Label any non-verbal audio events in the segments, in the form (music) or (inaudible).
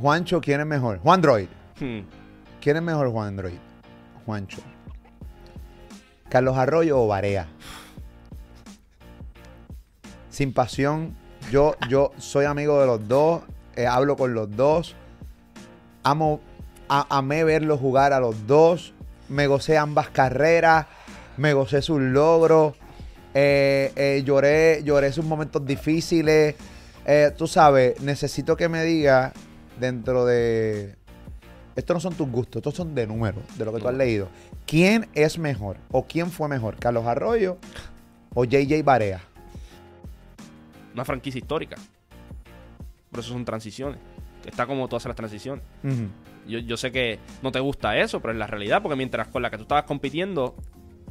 Juancho, ¿quién es mejor? Juan Droid. Hmm. ¿Quién es mejor, Juan Droid? Juancho. Carlos Arroyo o Barea. Sin pasión. Yo, yo soy amigo de los dos. eh, hablo con los dos. Amo, a- amé verlos jugar a los dos. Me gocé ambas carreras. Me gocé sus logros. eh, eh, lloré, lloré sus momentos difíciles. Tú sabes, necesito que me digas dentro de... Estos no son tus gustos, estos son de números, de lo que tú has leído. ¿Quién es mejor o quién fue mejor? ¿Carlos Arroyo o JJ Barea? Una franquicia histórica. Por eso son transiciones. Está como todas las transiciones. Yo, yo sé que no te gusta eso, pero es la realidad, porque mientras con la que tú estabas compitiendo,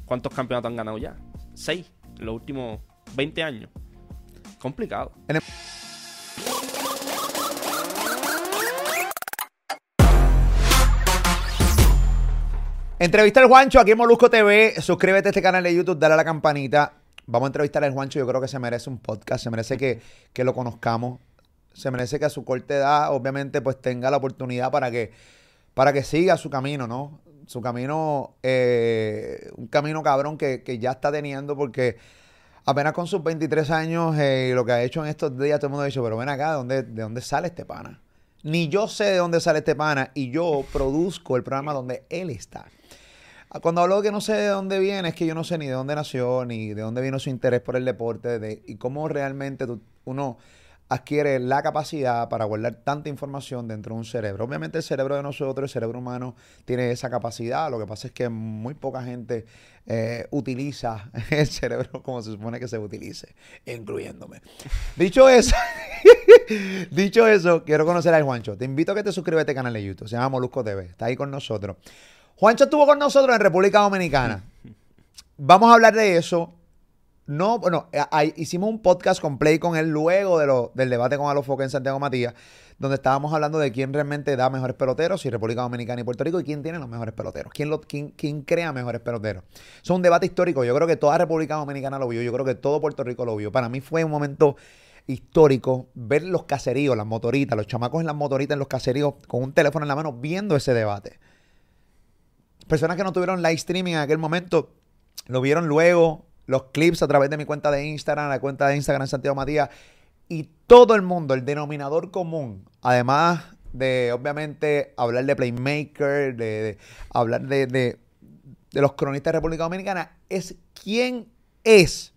¿cuántos campeonatos han ganado ya? Seis, en los últimos 20 años. Complicado. Entrevista al Juancho aquí en Molusco TV. Suscríbete a este canal de YouTube, dale a la campanita. Vamos a entrevistar al Juancho. Yo creo que se merece un podcast, se merece que, que lo conozcamos. Se merece que a su corta edad, obviamente, pues tenga la oportunidad para que, para que siga su camino, ¿no? Su camino, eh, un camino cabrón que, que ya está teniendo porque apenas con sus 23 años eh, lo que ha hecho en estos días, todo el mundo ha dicho, pero ven acá, ¿de dónde, ¿de dónde sale este pana? Ni yo sé de dónde sale este pana y yo produzco el programa donde él está. Cuando hablo de que no sé de dónde viene, es que yo no sé ni de dónde nació, ni de dónde vino su interés por el deporte, de, y cómo realmente uno adquiere la capacidad para guardar tanta información dentro de un cerebro. Obviamente el cerebro de nosotros, el cerebro humano, tiene esa capacidad. Lo que pasa es que muy poca gente eh, utiliza (laughs) el cerebro como se supone que se utilice, incluyéndome. Dicho eso, (laughs) dicho eso, quiero conocer al Juancho. Te invito a que te suscribas a este canal de YouTube. Se llama Molusco TV. Está ahí con nosotros. Juancho estuvo con nosotros en República Dominicana. Vamos a hablar de eso. No, bueno, ahí hicimos un podcast con Play con él luego de lo- del debate con Alofoque en Santiago Matías, donde estábamos hablando de quién realmente da mejores peloteros, si República Dominicana y Puerto Rico, y quién tiene los mejores peloteros, quién, quién, crea mejores peloteros. Es un debate histórico. Yo creo que toda República Dominicana lo vio, yo creo que todo Puerto Rico lo vio. Para mí fue un momento histórico ver los caseríos, las motoritas, los chamacos en las motoritas en los caseríos con un teléfono en la mano viendo ese debate. Personas que no tuvieron live streaming en aquel momento lo vieron luego, los clips a través de mi cuenta de Instagram, la cuenta de Instagram Santiago Matías, y todo el mundo, el denominador común, además de obviamente hablar de Playmaker, de, de hablar de, de- de los cronistas de República Dominicana, es quién es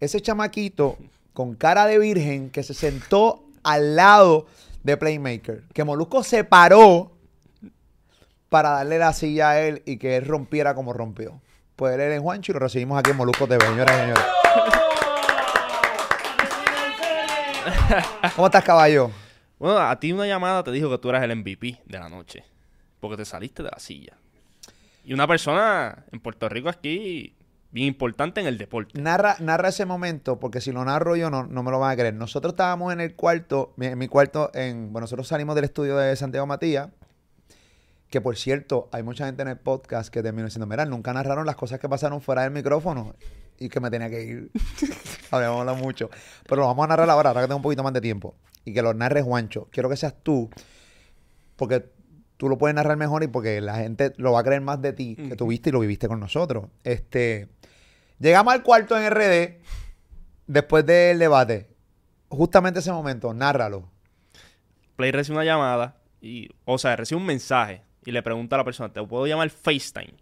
ese chamaquito con cara de virgen que se sentó al lado de Playmaker, que Molusco se paró para darle la silla a él y que él rompiera como rompió. Pues él es Juancho y lo recibimos aquí en Molusco TV, señoras y señores. ¿Cómo estás, caballo? Bueno, a ti una llamada te dijo que tú eras el MVP de la noche. Porque te saliste de la silla. Y una persona en Puerto Rico aquí bien importante en el deporte. Narra, narra ese momento, porque si lo narro yo no, no me lo van a creer. Nosotros estábamos en el cuarto, en mi cuarto, en, bueno, nosotros salimos del estudio de Santiago Matías, que por cierto, hay mucha gente en el podcast que terminó diciendo, mira, nunca narraron las cosas que pasaron fuera del micrófono y que me tenía que ir. (laughs) Habíamos hablado mucho. Pero lo vamos a narrar ahora, ahora que tengo un poquito más de tiempo. Y que lo narre Juancho. Quiero que seas tú, porque tú lo puedes narrar mejor y porque la gente lo va a creer más de ti, que tú viste y lo viviste con nosotros. Este, llegamos al cuarto en RD, después del debate. Justamente ese momento, nárralo. Play recibe una llamada y, o sea, recibe un mensaje y le pregunta a la persona, ¿te puedo llamar FaceTime?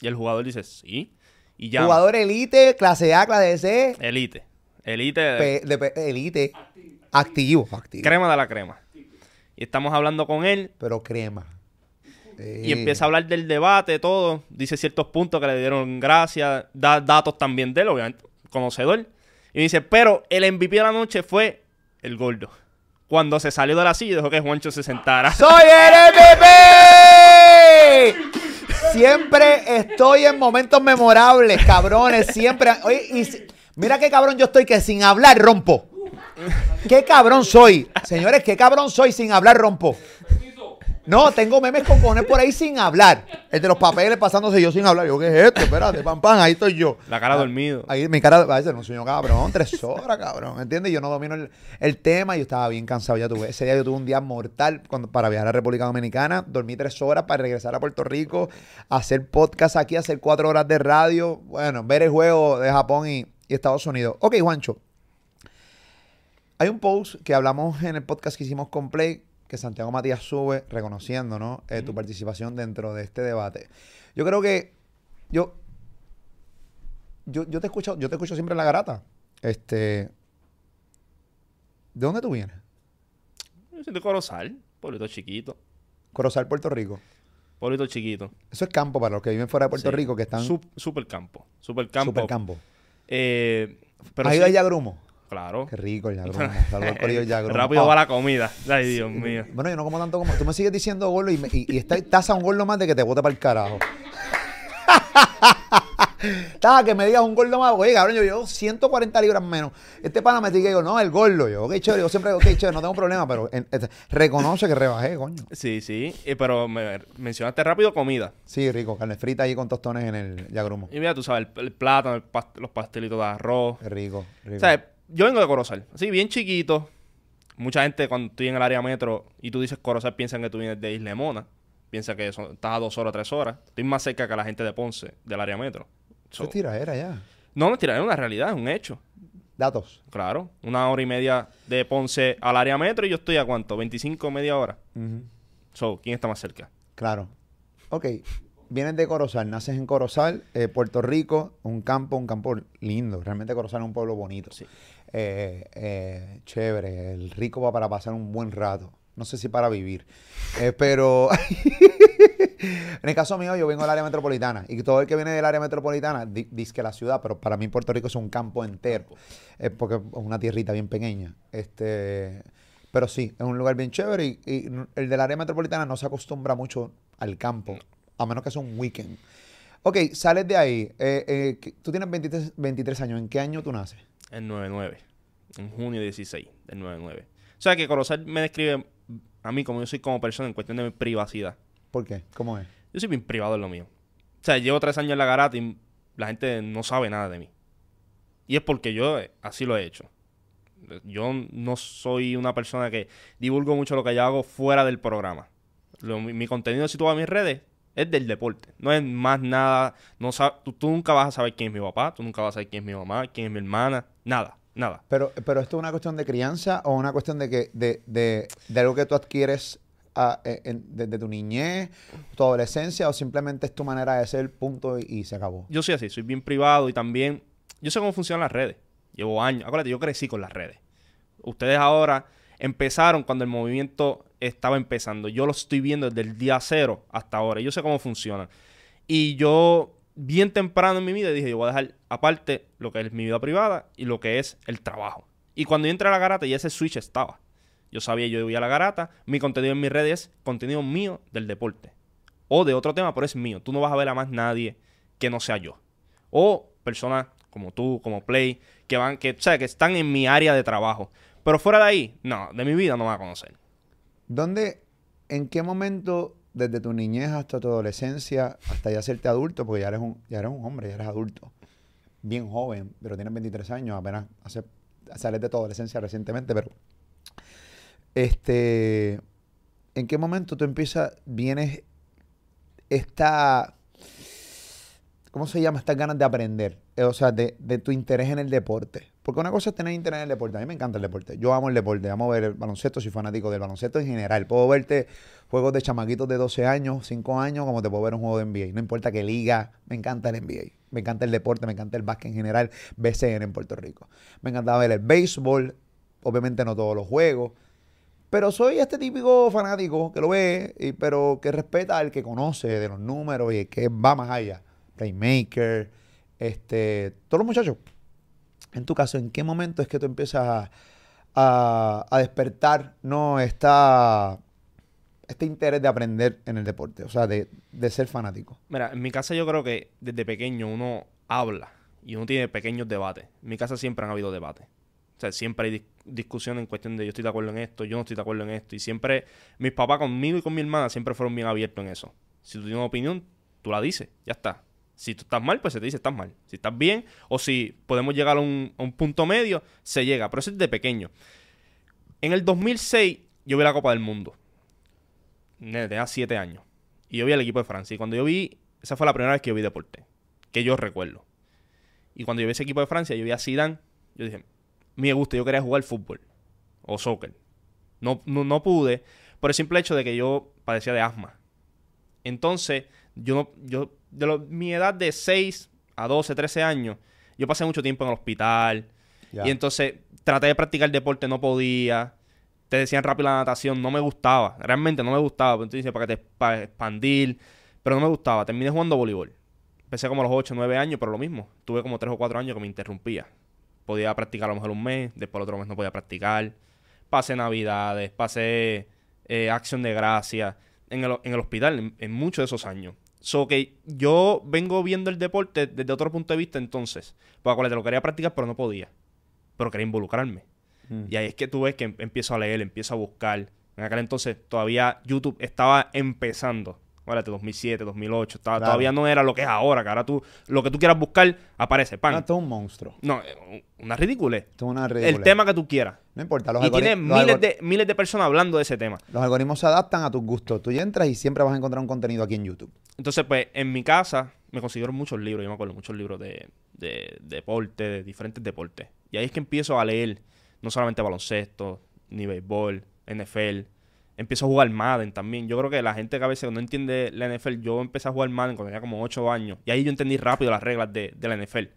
Y el jugador dice, sí. Y llama. Jugador elite, clase A, clase C, Elite. Elite. De elite, activo, activo. Crema de la crema. Y estamos hablando con él Pero crema. y empieza a hablar del debate, todo. Dice ciertos puntos que le dieron gracias. Da datos también de él, obviamente. Conocedor. Y dice, pero el MVP de la noche fue el gordo. Cuando se salió de la silla, dejó que Juancho se sentara. (laughs) ¡Soy el MVP! Siempre estoy en momentos memorables, cabrones. Siempre. Oye, y mira qué cabrón yo estoy que sin hablar rompo. ¿Qué cabrón soy? Señores, qué cabrón soy sin hablar rompo. No, tengo memes con cojones por ahí sin hablar. El de los papeles pasándose yo sin hablar. Yo, ¿qué es esto? Espérate, pam, pam, ahí estoy yo. La cara dormido. Ahí mi cara, a veces no yo, cabrón, tres horas, cabrón. ¿Entiendes? Yo no domino el, el tema y yo estaba bien cansado. Ya tuve, ese día yo tuve un día mortal cuando, para viajar a República Dominicana. Dormí tres horas para regresar a Puerto Rico, hacer podcast aquí, hacer cuatro horas de radio. Bueno, ver el juego de Japón y, y Estados Unidos. Ok, Juancho. Hay un post que hablamos en el podcast que hicimos con Play que Santiago Matías sube reconociendo ¿no? Eh, tu participación dentro de este debate. Yo creo que yo, yo, yo te escucho, yo te escucho siempre en la garata. Este, ¿De dónde tú vienes? Yo soy de Corozal, pueblito chiquito. Corozal, Puerto Rico. Pueblito chiquito. Eso es campo para los que viven fuera de Puerto Sí. Rico, que están super campo. Super campo. super campo. Eh, pero ¿Has sí, ido a Yagrumo? Claro. Qué rico el Yagrumo. (laughs) Saludos al corillo. Rápido Ah. va la comida. Ay, Dios mío. Bueno, yo no como tanto como... Tú me sigues diciendo gordo y, me- y, y tasa un gordo más de que te bote para el carajo. (laughs) Estaba que me digas un gordo más. Oye, cabrón, yo llevo 140 libras menos. Este pana me y yo, no, el gordo. Yo, ok, chévere. Yo siempre digo, ok, chévere, no tengo problema, pero en- reconoce que rebajé, coño. Sí, sí. Eh, pero me mencionaste rápido comida. Sí, rico. Carne frita ahí con tostones en el Yagrumo. Y mira, tú sabes, el, el plátano, el past- los pastelitos de arroz. Qué rico, rico. O sea, yo vengo de Corozal. Así, bien chiquito. Mucha gente cuando estoy en el área metro y tú dices Corozal piensan que tú vienes de Isla Mona. Piensa que son- estás a dos horas, tres horas. Estoy más cerca que la gente de Ponce, del área metro. So- es tiradera ya. no, mentira, es una realidad, es un hecho. Datos. Claro. Una hora y media de Ponce al área metro y yo estoy a cuánto? 25, media hora. So, ¿quién está más cerca? Claro. Ok. Vienes de Corozal, naces en Corozal, eh, Puerto Rico, un campo, un campo lindo. Realmente Corozal es un pueblo bonito. Sí. Eh, eh, chévere. El rico va para pasar un buen rato. No sé si para vivir. Eh, pero (laughs) en el caso mío, yo vengo del área metropolitana. Y todo el que viene del área metropolitana di- dice que la ciudad, pero para mí Puerto Rico es un campo entero. Porque es una tierrita bien pequeña. Este. Pero sí, es un lugar bien chévere y, el del área metropolitana no se acostumbra mucho al campo, a menos que sea un weekend. Ok, sales de ahí. eh, eh, tú tienes 23, 23 años. ¿En qué año tú naces? El 9-9. En junio 16 del 9-9. O sea que Corozal me describe a mí como yo soy como persona en cuestión de mi privacidad. ¿Por qué? ¿Cómo es? Yo soy bien privado en lo mío. O sea, llevo tres años en la garata y la gente no sabe nada de mí. Y es porque yo eh, así lo he hecho. Yo no soy una persona que divulgo mucho lo que yo hago fuera del programa. Lo- mi, mi contenido, si tú vas a mis redes, es del deporte. No es más nada. No tú, tú nunca vas a saber quién es mi papá, tú nunca vas a saber quién es mi mamá, quién es mi hermana. Nada, nada. Pero, pero esto es una cuestión de crianza o una cuestión de que de, de, de algo que tú adquieres ah, en- desde tu niñez, tu adolescencia, o simplemente es tu manera de ser, punto, y, y se acabó. Yo soy así, soy bien privado y también yo sé cómo funcionan las redes. Llevo años. Acuérdate, yo crecí con las redes. Ustedes ahora empezaron cuando el movimiento estaba empezando. Yo lo estoy viendo desde el día cero hasta ahora. Yo sé cómo funcionan. Y yo, bien temprano en mi vida, dije, yo voy a dejar aparte lo que es mi vida privada y lo que es el trabajo. Y cuando yo entré a la garata, ya ese switch estaba. Yo sabía, yo iba a la garata, mi contenido en mis redes es contenido mío del deporte. O de otro tema, pero es mío. Tú no vas a ver a más nadie que no sea yo. O personas como tú, como Play, que van, que, que están en mi área de trabajo. Pero fuera de ahí, no, de mi vida no me va a conocer. ¿Dónde, en qué momento, desde tu niñez hasta tu adolescencia, hasta ya serte adulto, porque ya eres un, ya eres un hombre, ya eres adulto, bien joven, pero tienes 23 años, apenas hace, sales de tu adolescencia recientemente, pero este, ¿en qué momento tú empiezas, vienes esta, ¿cómo se llama? Estas ganas de aprender, eh, o sea, de, de tu interés en el deporte. Porque una cosa es tener interés en el deporte. A mí me encanta el deporte. Yo amo el deporte. Amo ver el baloncesto. Soy fanático del baloncesto en general. Puedo verte juegos de chamaquitos de 12 años, 5 años, como te puedo ver un juego de NBA. No importa qué liga. Me encanta el NBA. Me encanta el deporte. Me encanta el básquet en general. BCN en Puerto Rico. Me encanta ver el béisbol. Obviamente no todos los juegos. Pero soy este típico fanático que lo ve, y- pero que respeta al que conoce de los números y el que va más allá. Playmaker, este, todos los muchachos. En tu caso, ¿en qué momento es que tú empiezas a, despertar no este interés de aprender en el deporte? O sea, de, de ser fanático. Mira, en mi casa yo creo que desde pequeño uno habla y uno tiene pequeños debates. En mi casa siempre han habido debates. O sea, siempre hay discusión en cuestión de yo estoy de acuerdo en esto, yo no estoy de acuerdo en esto. Y siempre, mis papás conmigo y con mi hermana siempre fueron bien abiertos en eso. Si tú tienes una opinión, tú la dices, ya está. Si tú estás mal, pues se te dice estás mal. Si estás bien, o si podemos llegar a un, punto medio, se llega. Pero eso es de pequeño. En el 2006, yo vi la Copa del Mundo. Tenía siete años. Y yo vi al equipo de Francia. Y cuando yo vi, esa fue la primera vez que yo vi deporte. Que yo recuerdo. Y cuando yo vi ese equipo de Francia, yo vi a Zidane. Yo dije, me gusta, yo quería jugar fútbol. O soccer. No, no, pude. Por el simple hecho de que yo padecía de asma. Entonces, yo no, yo de mi edad de 6 a 12, 13 años, yo pasé mucho tiempo en el hospital. Y entonces traté de practicar deporte, no podía. Te decían rápido la natación, no me gustaba. Realmente no me gustaba. Entonces, para que te para expandir. Pero no me gustaba. Terminé jugando voleibol. Empecé como a los 8, 9 años, pero lo mismo. Tuve como 3 o 4 años que me interrumpía. Podía practicar a lo mejor un mes, después el otro mes no podía practicar. Pasé navidades, pasé eh, acción de gracia en el, en el hospital en, en muchos de esos años. So que yo vengo viendo el deporte desde otro punto de vista entonces. Porque te lo quería practicar, pero no podía. Pero quería involucrarme. Mm. Y ahí es que tú ves que em, empiezo a leer, empiezo a buscar. En aquel entonces todavía YouTube estaba empezando. 2007, 2008. Todavía no era lo que es ahora, que ahora tú, lo que tú quieras buscar, aparece. Pan. No, esto es un monstruo. No, eh, una ridícula. Esto es una El tema que tú quieras. No importa. Los y tiene miles de, miles de personas hablando de ese tema. Los algoritmos se adaptan a tus gustos. Tú entras y siempre vas a encontrar un contenido aquí en YouTube. Entonces, pues, en mi casa me consiguieron muchos libros. Yo me acuerdo muchos libros de, de deporte, de diferentes deportes. Y ahí es que empiezo a leer no solamente baloncesto, ni béisbol, NFL empiezo a jugar Madden también. Yo creo que la gente que a veces no entiende la NFL, yo empecé a jugar Madden cuando tenía como 8 años. Y ahí yo entendí rápido las reglas de, la NFL,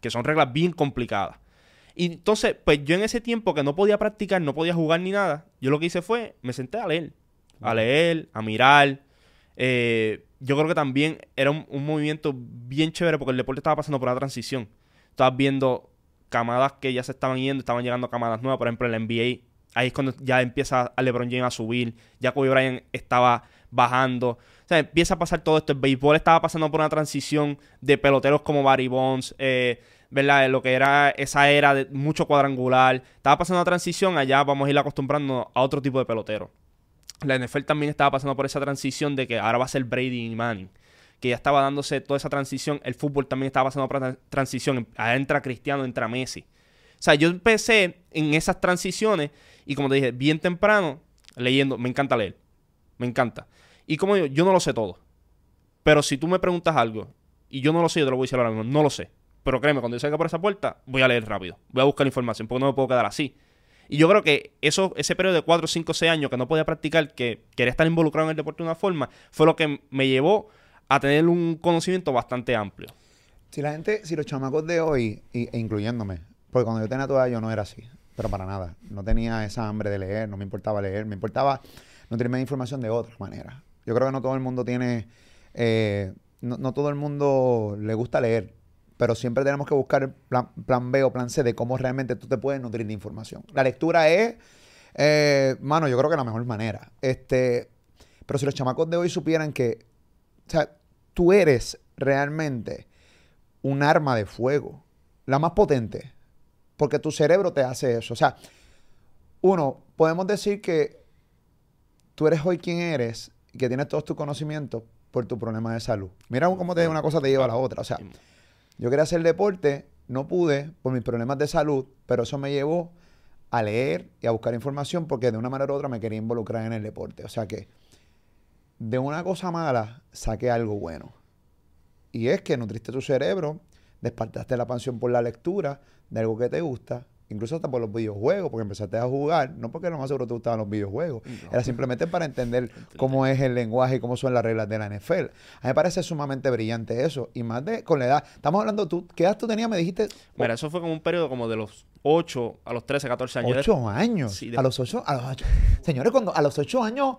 que son reglas bien complicadas. Y entonces, pues yo en ese tiempo que no podía practicar, no podía jugar ni nada, yo lo que hice fue, me senté a leer. A leer, a mirar. Eh, yo creo que también era un, un, movimiento bien chévere porque el deporte estaba pasando por una transición. Estabas viendo camadas que ya se estaban yendo, estaban llegando camadas nuevas. Por ejemplo, en la NBA Ahí es cuando ya empieza LeBron James a subir. Ya Kobe Bryant estaba bajando. O sea, empieza a pasar todo esto. El béisbol estaba pasando por una transición de peloteros como Barry Bonds, eh, ¿verdad? Lo que era esa era de mucho cuadrangular. Estaba pasando una transición. Allá vamos a ir acostumbrando a otro tipo de pelotero. La NFL también estaba pasando por esa transición de que ahora va a ser Brady y Manning. Que ya estaba dándose toda esa transición. El fútbol también estaba pasando por transición. entra Cristiano, entra Messi. O sea, yo empecé en esas transiciones y como te dije, bien temprano, leyendo, me encanta leer. Me encanta. Y como yo, yo no lo sé todo. Pero si tú me preguntas algo y yo no lo sé, yo te lo voy a decir ahora mismo, no lo sé. Pero créeme, cuando yo salga por esa puerta, voy a leer rápido. Voy a buscar información, porque no me puedo quedar así. Y yo creo que eso, ese periodo de 4, 5, 6 años que no podía practicar, que quería estar involucrado en el deporte de una forma, fue lo que me llevó a tener un conocimiento bastante amplio. Si la gente, si los chamacos de hoy, e incluyéndome, porque cuando yo tenía tu edad yo no era así, pero para nada. No tenía esa hambre de leer, no me importaba leer, me importaba nutrirme información de otra manera. Yo creo que no todo el mundo tiene, eh, no, todo el mundo le gusta leer, pero siempre tenemos que buscar plan, plan, B o plan C de cómo realmente tú te puedes nutrir de información. La lectura es, eh, mano, yo creo que la mejor manera. Este, pero si los chamacos de hoy supieran que, o sea, tú eres realmente un arma de fuego, la más potente porque tu cerebro te hace eso. O sea, uno, podemos decir que tú eres hoy quien eres y que tienes todos tus conocimientos por tu problema de salud. Mira cómo te, una cosa te lleva a la otra. O sea, yo quería hacer deporte, no pude por mis problemas de salud, pero eso me llevó a leer y a buscar información porque de una manera u otra me quería involucrar en el deporte. O sea que de una cosa mala saqué algo bueno. Y es que nutriste tu cerebro, despertaste la pasión por la lectura de algo que te gusta, incluso hasta por los videojuegos, porque empezaste a jugar, no porque lo más seguro te gustaban los videojuegos, era simplemente para (laughs) entender cómo es el lenguaje y cómo son las reglas de la NFL. A mí me parece sumamente brillante eso, y más de con la edad. Estamos hablando, tú, ¿qué edad tú tenías? Me dijiste... Mira, eso fue como un periodo como de los 8 a los 13, 14 años. 8 años. A los 8, a los 8. Señores, cuando a los 8 años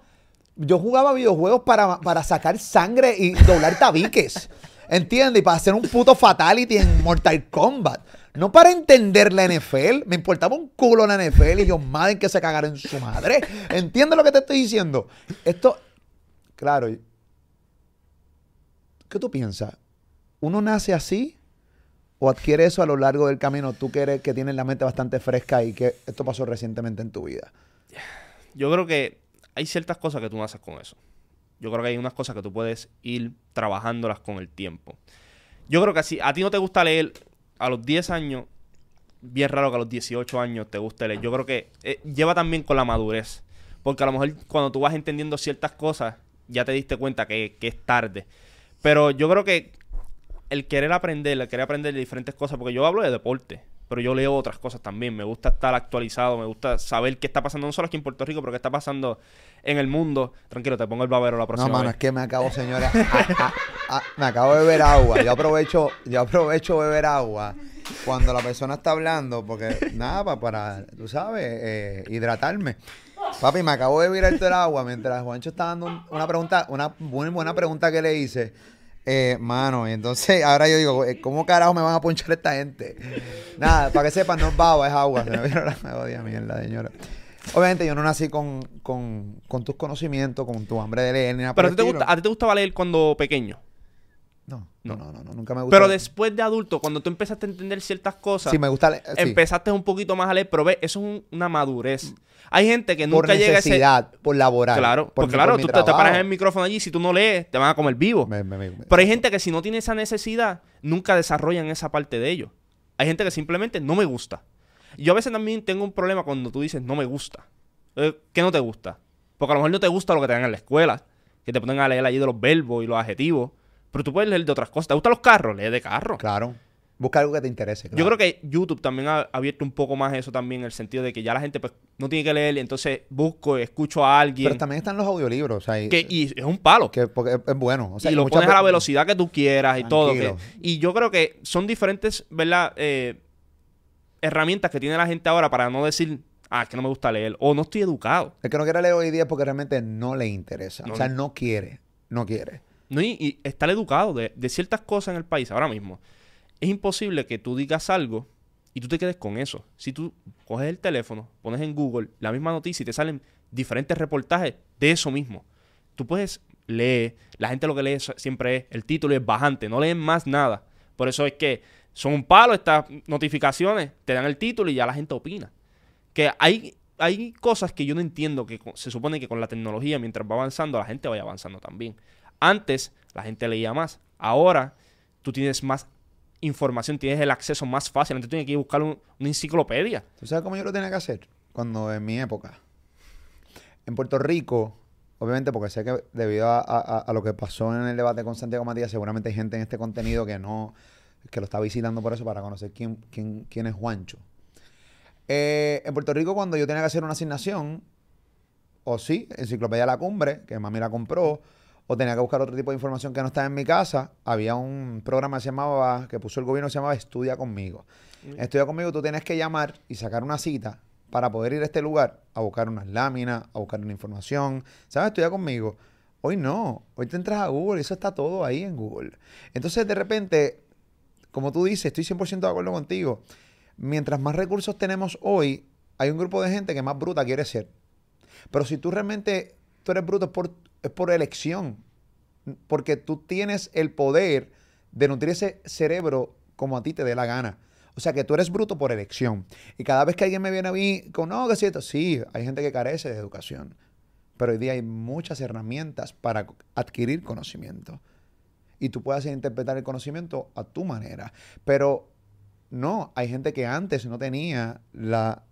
yo jugaba videojuegos para, para sacar sangre y doblar tabiques. ¿Entiendes? Y para hacer un puto fatality en Mortal Kombat. No para entender la NFL. Me importaba un culo la NFL y yo, madre, que se cagaron en su madre. ¿Entiendes lo que te estoy diciendo? Esto, claro. ¿Qué tú piensas? ¿Uno nace así o adquiere eso a lo largo del camino? Tú que, eres, que tienes la mente bastante fresca y que esto pasó recientemente en tu vida. Yo creo que hay ciertas cosas que tú no haces con eso. Yo creo que hay unas cosas que tú puedes ir trabajándolas con el tiempo. Yo creo que si a ti no te gusta leer a los 10 años, bien raro que a los 18 años te guste leer. Yo creo que eh, lleva también con la madurez. Porque a lo mejor cuando tú vas entendiendo ciertas cosas, ya te diste cuenta que, que es tarde. Pero yo creo que el querer aprender, el querer aprender de diferentes cosas, porque yo hablo de deporte, pero yo leo otras cosas también. Me gusta estar actualizado, me gusta saber qué está pasando no solo aquí en Puerto Rico, pero qué está pasando en el mundo. Tranquilo, te pongo el babero la próxima No, mano, vez. es que me acabo, señora. a- a- a- me acabo de beber agua. Yo aprovecho, yo aprovecho beber agua cuando la persona está hablando, porque nada, pa- para, tú sabes, eh, hidratarme. Papi, me acabo de beber el agua mientras Juancho está dando un- una pregunta, una muy buena pregunta que le hice. Eh, mano, entonces (laughs) ahora yo digo, eh, ¿cómo carajo me van a ponchar esta gente? Nada, para que sepan, no es baba, es agua. Se me vino la me odia mierda, señora. Obviamente yo no nací con, con, con tus conocimientos, con tu hambre de leer ni nada Pero a ti, te gusta, a ti te gustaba leer cuando pequeño. No, No. no, no, nunca me gustó. Pero después de adulto, cuando tú empezaste a entender ciertas cosas, Sí, me gusta leer. sí. empezaste un poquito más a leer, pero ve, eso es un- una madurez. Hay gente que por nunca llega a ese... necesidad, por laboral. Claro, por porque mi- claro, por mi tú te, te trabajo. paras en el micrófono allí, si tú no lees, te van a comer vivo. Me- me- me- Pero hay gente que si no tiene esa necesidad, nunca desarrollan esa parte de ellos. Hay gente que simplemente no me gusta. Yo a veces también tengo un problema cuando tú dices no me gusta. Eh, ¿Qué no te gusta? Porque a lo mejor no te gusta lo que te dan en la escuela, que te ponen a leer allí de los verbos y los adjetivos. Pero tú puedes leer de otras cosas. ¿Te gustan los carros? Lee de carro. Claro. Busca algo que te interese. Yo creo que YouTube también ha abierto un poco más eso también, en el sentido de que ya la gente pues, no tiene que leer y entonces busco, escucho a alguien. Pero también están los audiolibros. O sea, y, que, y es un palo. que porque es, bueno. O sea, y lo pones a la ve- velocidad que tú quieras y todo. Que- y yo creo que son diferentes, ¿verdad? Eh, herramientas que tiene la gente ahora para no decir, ah, es que no me gusta leer o no estoy educado. El que no quiere leer hoy día es porque realmente no le interesa. No o sea, no quiere. No quiere. ¿No? Y, estar educado de, ciertas cosas en el país ahora mismo. Es imposible que tú digas algo y tú te quedes con eso. Si tú coges el teléfono, pones en Google la misma noticia y te salen diferentes reportajes de eso mismo. Tú puedes leer, la gente lo que lee siempre es el título y es bajante, no leen más nada. Por eso es que son un palo estas notificaciones, te dan el título y ya la gente opina. Que hay, hay cosas que yo no entiendo que se supone que con la tecnología, mientras va avanzando, la gente vaya avanzando también. Antes la gente leía más. Ahora tú tienes más información, tienes el acceso más fácil. Antes tú tienes que ir a buscar un- una enciclopedia. ¿Tú sabes cómo yo lo tenía que hacer? Cuando en mi época. En Puerto Rico, obviamente porque sé que debido a, lo que pasó en el debate con Santiago Matías, seguramente hay gente en este contenido que no, que lo está visitando por eso para conocer quién, quién, quién es Juancho. Eh, en Puerto Rico, cuando yo tenía que hacer una asignación, o sí, Enciclopedia La Cumbre, que mami la compró, o tenía que buscar otro tipo de información que no estaba en mi casa, había un programa que se llamaba, que puso el gobierno, que se llamaba Estudia Conmigo. Estudia Conmigo, tú tienes que llamar y sacar una cita para poder ir a este lugar a buscar unas láminas, a buscar una información. ¿Sabes? Estudia Conmigo. Hoy no, hoy te entras a Google y eso está todo ahí en Google. Entonces, de repente, como tú dices, estoy 100% de acuerdo contigo. Mientras más recursos tenemos hoy, hay un grupo de gente que más bruta quiere ser. Pero si tú realmente tú eres bruto es por, es por elección. Porque tú tienes el poder de nutrir ese cerebro como a ti te dé la gana. O sea que tú eres bruto por elección. Y cada vez que alguien me viene a mí con, no, que es cierto, sí, hay gente que carece de educación. Pero hoy día hay muchas herramientas para adquirir conocimiento. Y tú puedes interpretar el conocimiento a tu manera. Pero no, hay gente que antes no tenía la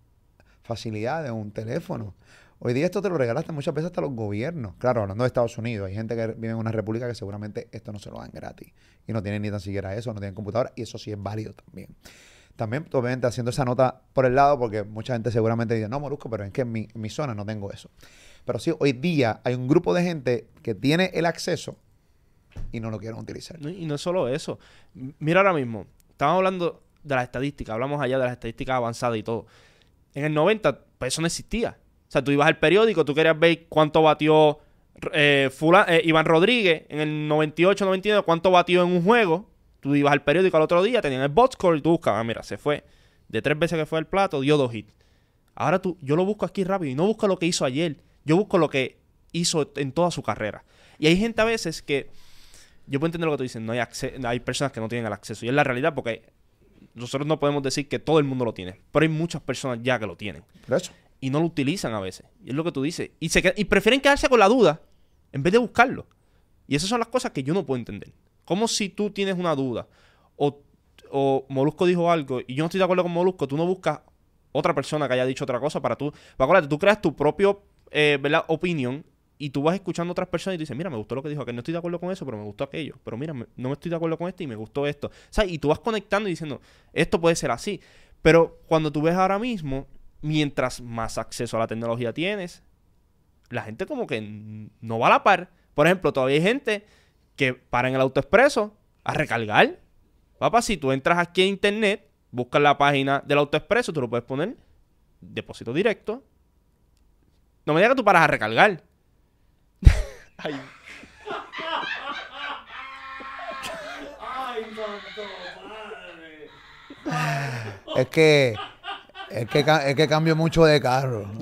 facilidad de un teléfono. Hoy día esto te lo regalaste muchas veces hasta los gobiernos. Claro, hablando de Estados Unidos, hay gente que vive en una república que seguramente esto no se lo dan gratis. Y no tienen ni tan siquiera eso, no tienen computadora. Y eso sí es válido también. También, obviamente, haciendo esa nota por el lado, porque mucha gente seguramente dice, no, Morusco, pero es que en mi, zona no tengo eso. Pero sí, hoy día hay un grupo de gente que tiene el acceso y no lo quieren utilizar. Y no es solo eso. Mira ahora mismo, estamos hablando de las estadísticas, hablamos allá de las estadísticas avanzadas y todo. En el 90, pues eso no existía. O sea, tú ibas al periódico, tú querías ver cuánto batió eh, eh, Iván Rodríguez en el 98, 99, cuánto batió en un juego. Tú ibas al periódico al otro día, tenían el box score y tú buscabas, ah, mira, se fue. De tres veces que fue el plato, dio dos hits. Ahora tú, yo lo busco aquí rápido y no busco lo que hizo ayer. Yo busco lo que hizo en toda su carrera. Y hay gente a veces que yo puedo entender lo que tú dices, no hay hay personas que no tienen el acceso. Y es la realidad porque nosotros no podemos decir que todo el mundo lo tiene, pero hay muchas personas ya que lo tienen. Por eso. Y no lo utilizan a veces. Y es lo que tú dices. Y, prefieren quedarse con la duda en vez de buscarlo. Y esas son las cosas que yo no puedo entender. Como si tú tienes una duda o, o Molusco dijo algo y yo no estoy de acuerdo con Molusco, tú no buscas otra persona que haya dicho otra cosa para tú... Para tú creas tu propio eh, opinión y tú vas escuchando a otras personas y dices, mira, me gustó lo que dijo, que no estoy de acuerdo con eso, pero me gustó aquello. Pero mira, no me estoy de acuerdo con esto y me gustó esto. O sea, y tú vas conectando y diciendo, esto puede ser así. Pero cuando tú ves ahora mismo, mientras más acceso a la tecnología tienes, la gente como que no va a la par. Por ejemplo, todavía hay gente que para en el autoexpreso a recargar. Papá, si tú entras aquí a internet, buscas la página del autoexpreso, tú lo puedes poner depósito directo. No me digas que tú paras a recargar. (laughs) Ay. Ay, Es que, es que, es que cambio mucho de carro. (laughs)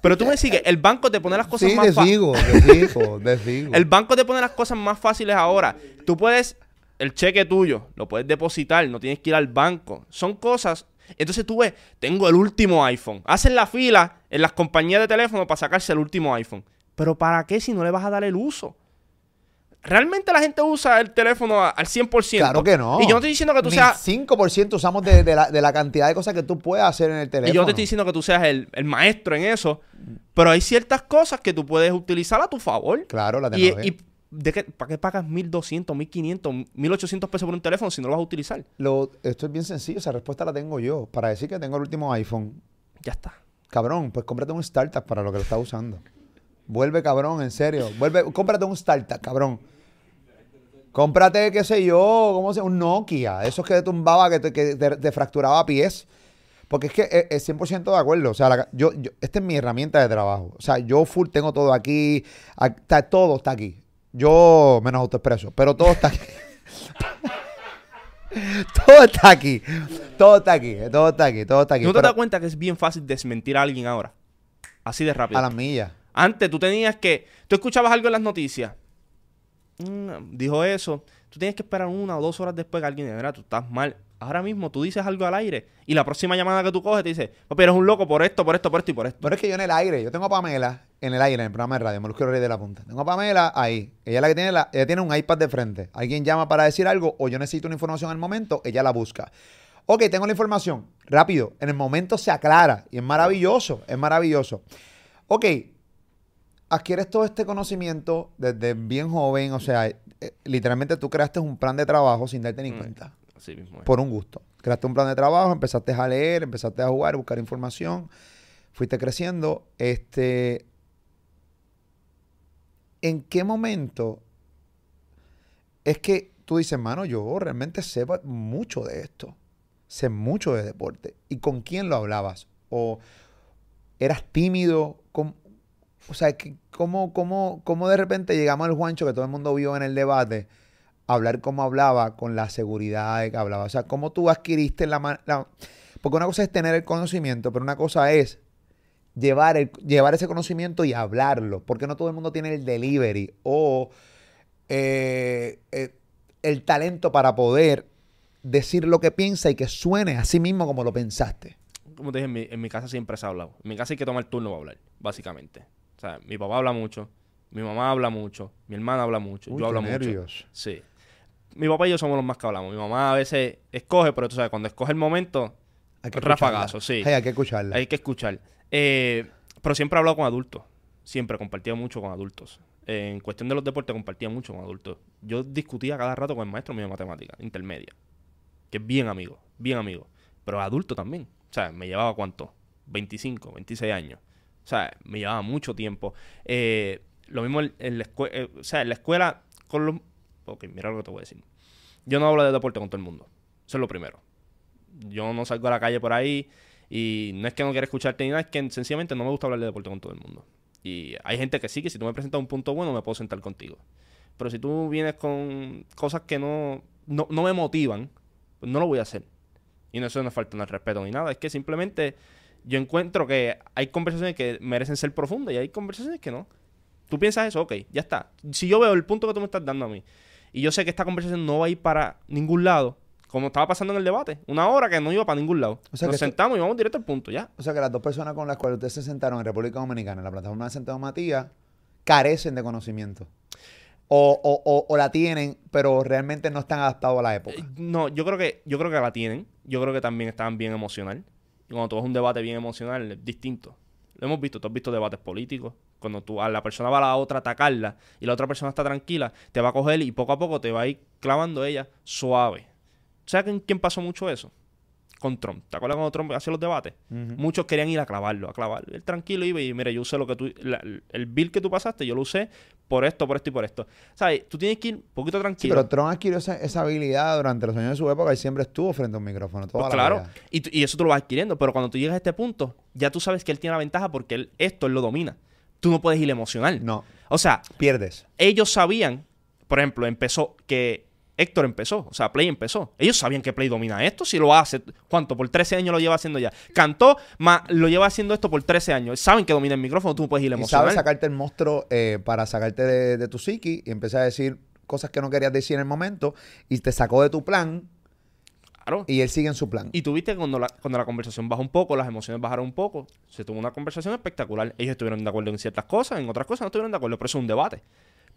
Pero tú me sigues, el banco te pone las cosas sí, más fáciles. (laughs) te sigo, El banco te pone las cosas más fáciles ahora. Tú puedes, el cheque tuyo, lo puedes depositar, no tienes que ir al banco. Son cosas entonces tú ves, tengo el último iPhone. Hacen la fila en las compañías de teléfono para sacarse el último iPhone. Pero ¿para qué si no le vas a dar el uso? ¿Realmente la gente usa el teléfono al 100%? Claro que no. Y yo no estoy diciendo que tú seas... 5% usamos de, la, cantidad de cosas que tú puedes hacer en el teléfono. Y yo no te estoy diciendo que tú seas el, maestro en eso. Pero hay ciertas cosas que tú puedes utilizar a tu favor. Claro, la tecnología. ¿Para qué pagas 1.200, 1.500, 1.800 pesos por un teléfono si no lo vas a utilizar? Lo, esto es bien sencillo, esa respuesta la tengo yo. Para decir que tengo el último iPhone. Ya está. Cabrón, pues cómprate un startup para lo que lo estás usando. Vuelve, cabrón, en serio. Vuelve, cómprate un startup, cabrón. Cómprate, qué sé yo, ¿cómo se Un Nokia. Esos que te tumbaba, que te, fracturaba pies. Porque es que es, 100% de acuerdo. O sea, yo, esta es mi herramienta de trabajo. O sea, yo full tengo todo aquí. Está, todo está aquí. Yo menos autoexpreso, pero todo está aquí. (laughs) todo está aquí. Todo está aquí. Todo está aquí. Todo está aquí. ¿No te das cuenta que es bien fácil desmentir a alguien ahora? Así de rápido. A las millas. Antes tú tenías que. Tú escuchabas algo en las noticias. Dijo eso. Tú tienes que esperar una o dos horas después que alguien diga, tú estás mal. Ahora mismo tú dices algo al aire y la próxima llamada que tú coges te dice, papi, eres un loco por esto, por esto, por esto y por esto. Pero es que yo en el aire, yo tengo a Pamela en el aire, en el programa de radio, me lo quiero reír de la punta. Tengo a Pamela ahí. Ella es la que tiene la, ella tiene un iPad de frente. Alguien llama para decir algo o yo necesito una información el momento, ella la busca. Ok, tengo la información. Rápido. En el momento se aclara. Y es maravilloso. Es maravilloso. Ok. Adquieres todo este conocimiento desde bien joven. O sea, eh, literalmente tú creaste un plan de trabajo sin darte ni mm, cuenta. Así mismo. Por un gusto. Creaste un plan de trabajo, empezaste a leer, empezaste a jugar, a buscar información. Fuiste creciendo. Este ¿en qué momento es que tú dices, mano, yo realmente sé mucho de esto? Sé mucho de deporte. ¿Y con quién lo hablabas? ¿O eras tímido? O sea, ¿cómo, cómo, ¿cómo de repente llegamos al Juancho que todo el mundo vio en el debate? hablar como hablaba con la seguridad de que hablaba. O sea, cómo tú adquiriste la, la... Porque una cosa es tener el conocimiento, pero una cosa es llevar, el, llevar ese conocimiento y hablarlo, porque no todo el mundo tiene el delivery o eh, eh, el talento para poder decir lo que piensa y que suene a sí mismo como lo pensaste. Como te dije, en mi, casa siempre se ha hablado. En mi casa hay que tomar turno para hablar, básicamente. O sea, mi papá habla mucho, mi mamá habla mucho, mi hermana habla mucho, yo hablo mucho. Sí. Mi papá y yo somos los más que hablamos. Mi mamá a veces escoge, pero tú sabes, cuando escoge el momento, hay que rafagazo, sí. hay que escucharla. Hay que escuchar. Eh, pero siempre he hablado con adultos. Siempre compartía mucho con adultos. en cuestión de los deportes compartía mucho con adultos. Yo discutía cada rato con el maestro mío de matemáticas, intermedia. Que es bien amigo, bien amigo. Pero adulto también. O sea, me llevaba cuánto? 25, 26 años. O sea, me llevaba mucho tiempo. Eh, lo mismo en, la escuela. Eh, o sea, en la escuela con los... Ok, mira lo que te voy a decir. Yo no hablo de deporte con todo el mundo. Eso es lo primero. Yo no salgo a la calle por ahí y no es que no quiera escucharte ni nada, es que sencillamente no me gusta hablar de deporte con todo el mundo. Y hay gente que sí, que si tú me presentas un punto bueno, me puedo sentar contigo. Pero si tú vienes con cosas que no, no, me motivan, pues no lo voy a hacer. Y no eso no es falta de respeto ni nada, es que simplemente yo encuentro que hay conversaciones que merecen ser profundas y hay conversaciones que no. Tú piensas eso, ok, ya está. Si yo veo el punto que tú me estás dando a mí y yo sé que esta conversación no va a ir para ningún lado, como estaba pasando en el debate, una hora que no iba para ningún lado. Nos sentamos y vamos directo al punto, ya. O sea que las dos personas con las cuales ustedes se sentaron en República Dominicana, en la plataforma de Santiago Matías, carecen de conocimiento. O, o, o, la tienen, pero realmente no están adaptados a la época. Eh, no, yo creo que, yo creo que la tienen. Yo creo que también están bien emocional. Cuando tú ves un debate bien emocional, distinto. Lo hemos visto, tú has visto debates políticos. Cuando tú a la persona va a la otra atacarla y la otra persona está tranquila, te va a coger y poco a poco te va a ir clavando ella suave. ¿Sabes quién pasó mucho eso? Con Trump. ¿Te acuerdas cuando Trump hacía los debates? Muchos querían ir a clavarlo, a clavarlo. Él tranquilo iba y, mira, yo usé lo que tú, el bill que tú pasaste, yo lo usé por esto, por esto y por esto. ¿Sabes? Tú tienes que ir un poquito tranquilo. Sí, pero Trump adquirió esa, habilidad durante los años de su época y siempre estuvo frente a un micrófono. Toda pues claro, y, y, eso tú lo vas adquiriendo, pero cuando tú llegas a este punto, ya tú sabes que él tiene la ventaja porque él, esto él lo domina. Tú no puedes ir emocional. No. O sea, pierdes. Ellos sabían, por ejemplo, empezó que Héctor empezó, o sea, Play empezó. Ellos sabían que Play domina esto, si lo hace, ¿cuánto? Por 13 años lo lleva haciendo ya. Cantó, más lo lleva haciendo esto por 13 años. Saben que domina el micrófono, tú puedes ir emocional. sabes sacarte el monstruo eh, para sacarte de, tu psiqui y empezar a decir cosas que no querías decir en el momento y te sacó de tu plan. Claro. Y él sigue en su plan. Y tuviste cuando la, cuando la conversación bajó un poco, las emociones bajaron un poco, se tuvo una conversación espectacular. Ellos estuvieron de acuerdo en ciertas cosas, en otras cosas no estuvieron de acuerdo, pero eso es un debate.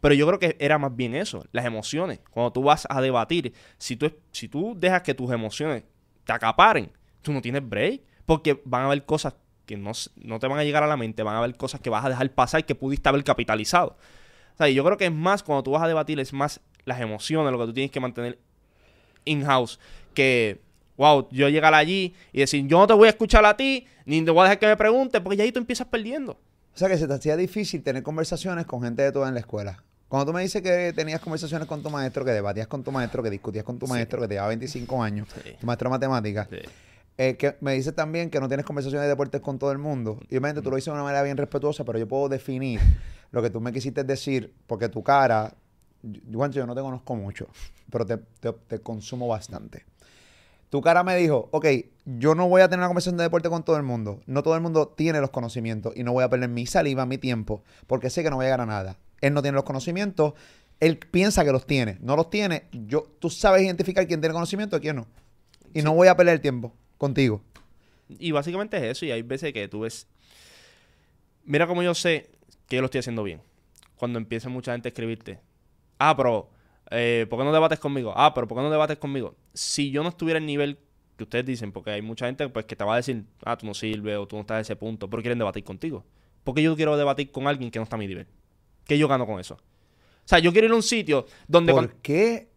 Pero yo creo que era más bien eso, las emociones. Cuando tú vas a debatir, si tú, si tú dejas que tus emociones te acaparen, tú no tienes break. Porque van a haber cosas que no, no te van a llegar a la mente, van a haber cosas que vas a dejar pasar y que pudiste haber capitalizado. O sea, yo creo que es más, cuando tú vas a debatir, es más las emociones, lo que tú tienes que mantener in-house, que, wow, yo llegar allí y decir, yo no te voy a escuchar a ti, ni te voy a dejar que me pregunte, porque ya ahí tú empiezas perdiendo. O sea que se te hacía difícil tener conversaciones con gente de toda en la escuela. Cuando tú me dices que tenías conversaciones con tu maestro, que debatías con tu maestro, que discutías con tu maestro, que te llevaba 25 años, tu maestro de matemáticas, eh, que me dices también que no tienes conversaciones de deportes con todo el mundo. Y obviamente tú lo dices de una manera bien respetuosa, pero yo puedo definir lo que tú me quisiste decir, porque tu cara, Juancho, yo no te conozco mucho, pero te, te consumo bastante. Tu cara me dijo, ok, yo no voy a tener una conversación de deporte con todo el mundo. No todo el mundo tiene los conocimientos y no voy a perder mi saliva, mi tiempo, porque sé que no voy a llegar a nada. Él no tiene los conocimientos, él piensa que los tiene. No los tiene. Yo, tú sabes identificar quién tiene conocimiento y quién no. Y no voy a perder el tiempo contigo. Y básicamente es eso. Y hay veces que tú ves. Mira cómo yo sé que yo lo estoy haciendo bien. Cuando empieza mucha gente a escribirte. Ah, pero eh, ¿por qué no debates conmigo? Ah, pero ¿por qué no debates conmigo? Si yo no estuviera en nivel que ustedes dicen, porque hay mucha gente pues que te va a decir, ah, tú no sirves o tú no estás a ese punto, pero quieren debatir contigo. ¿Por qué yo quiero debatir con alguien que no está a mi nivel? ¿Qué yo gano con eso? O sea, yo quiero ir a un sitio donde... ¿Por qué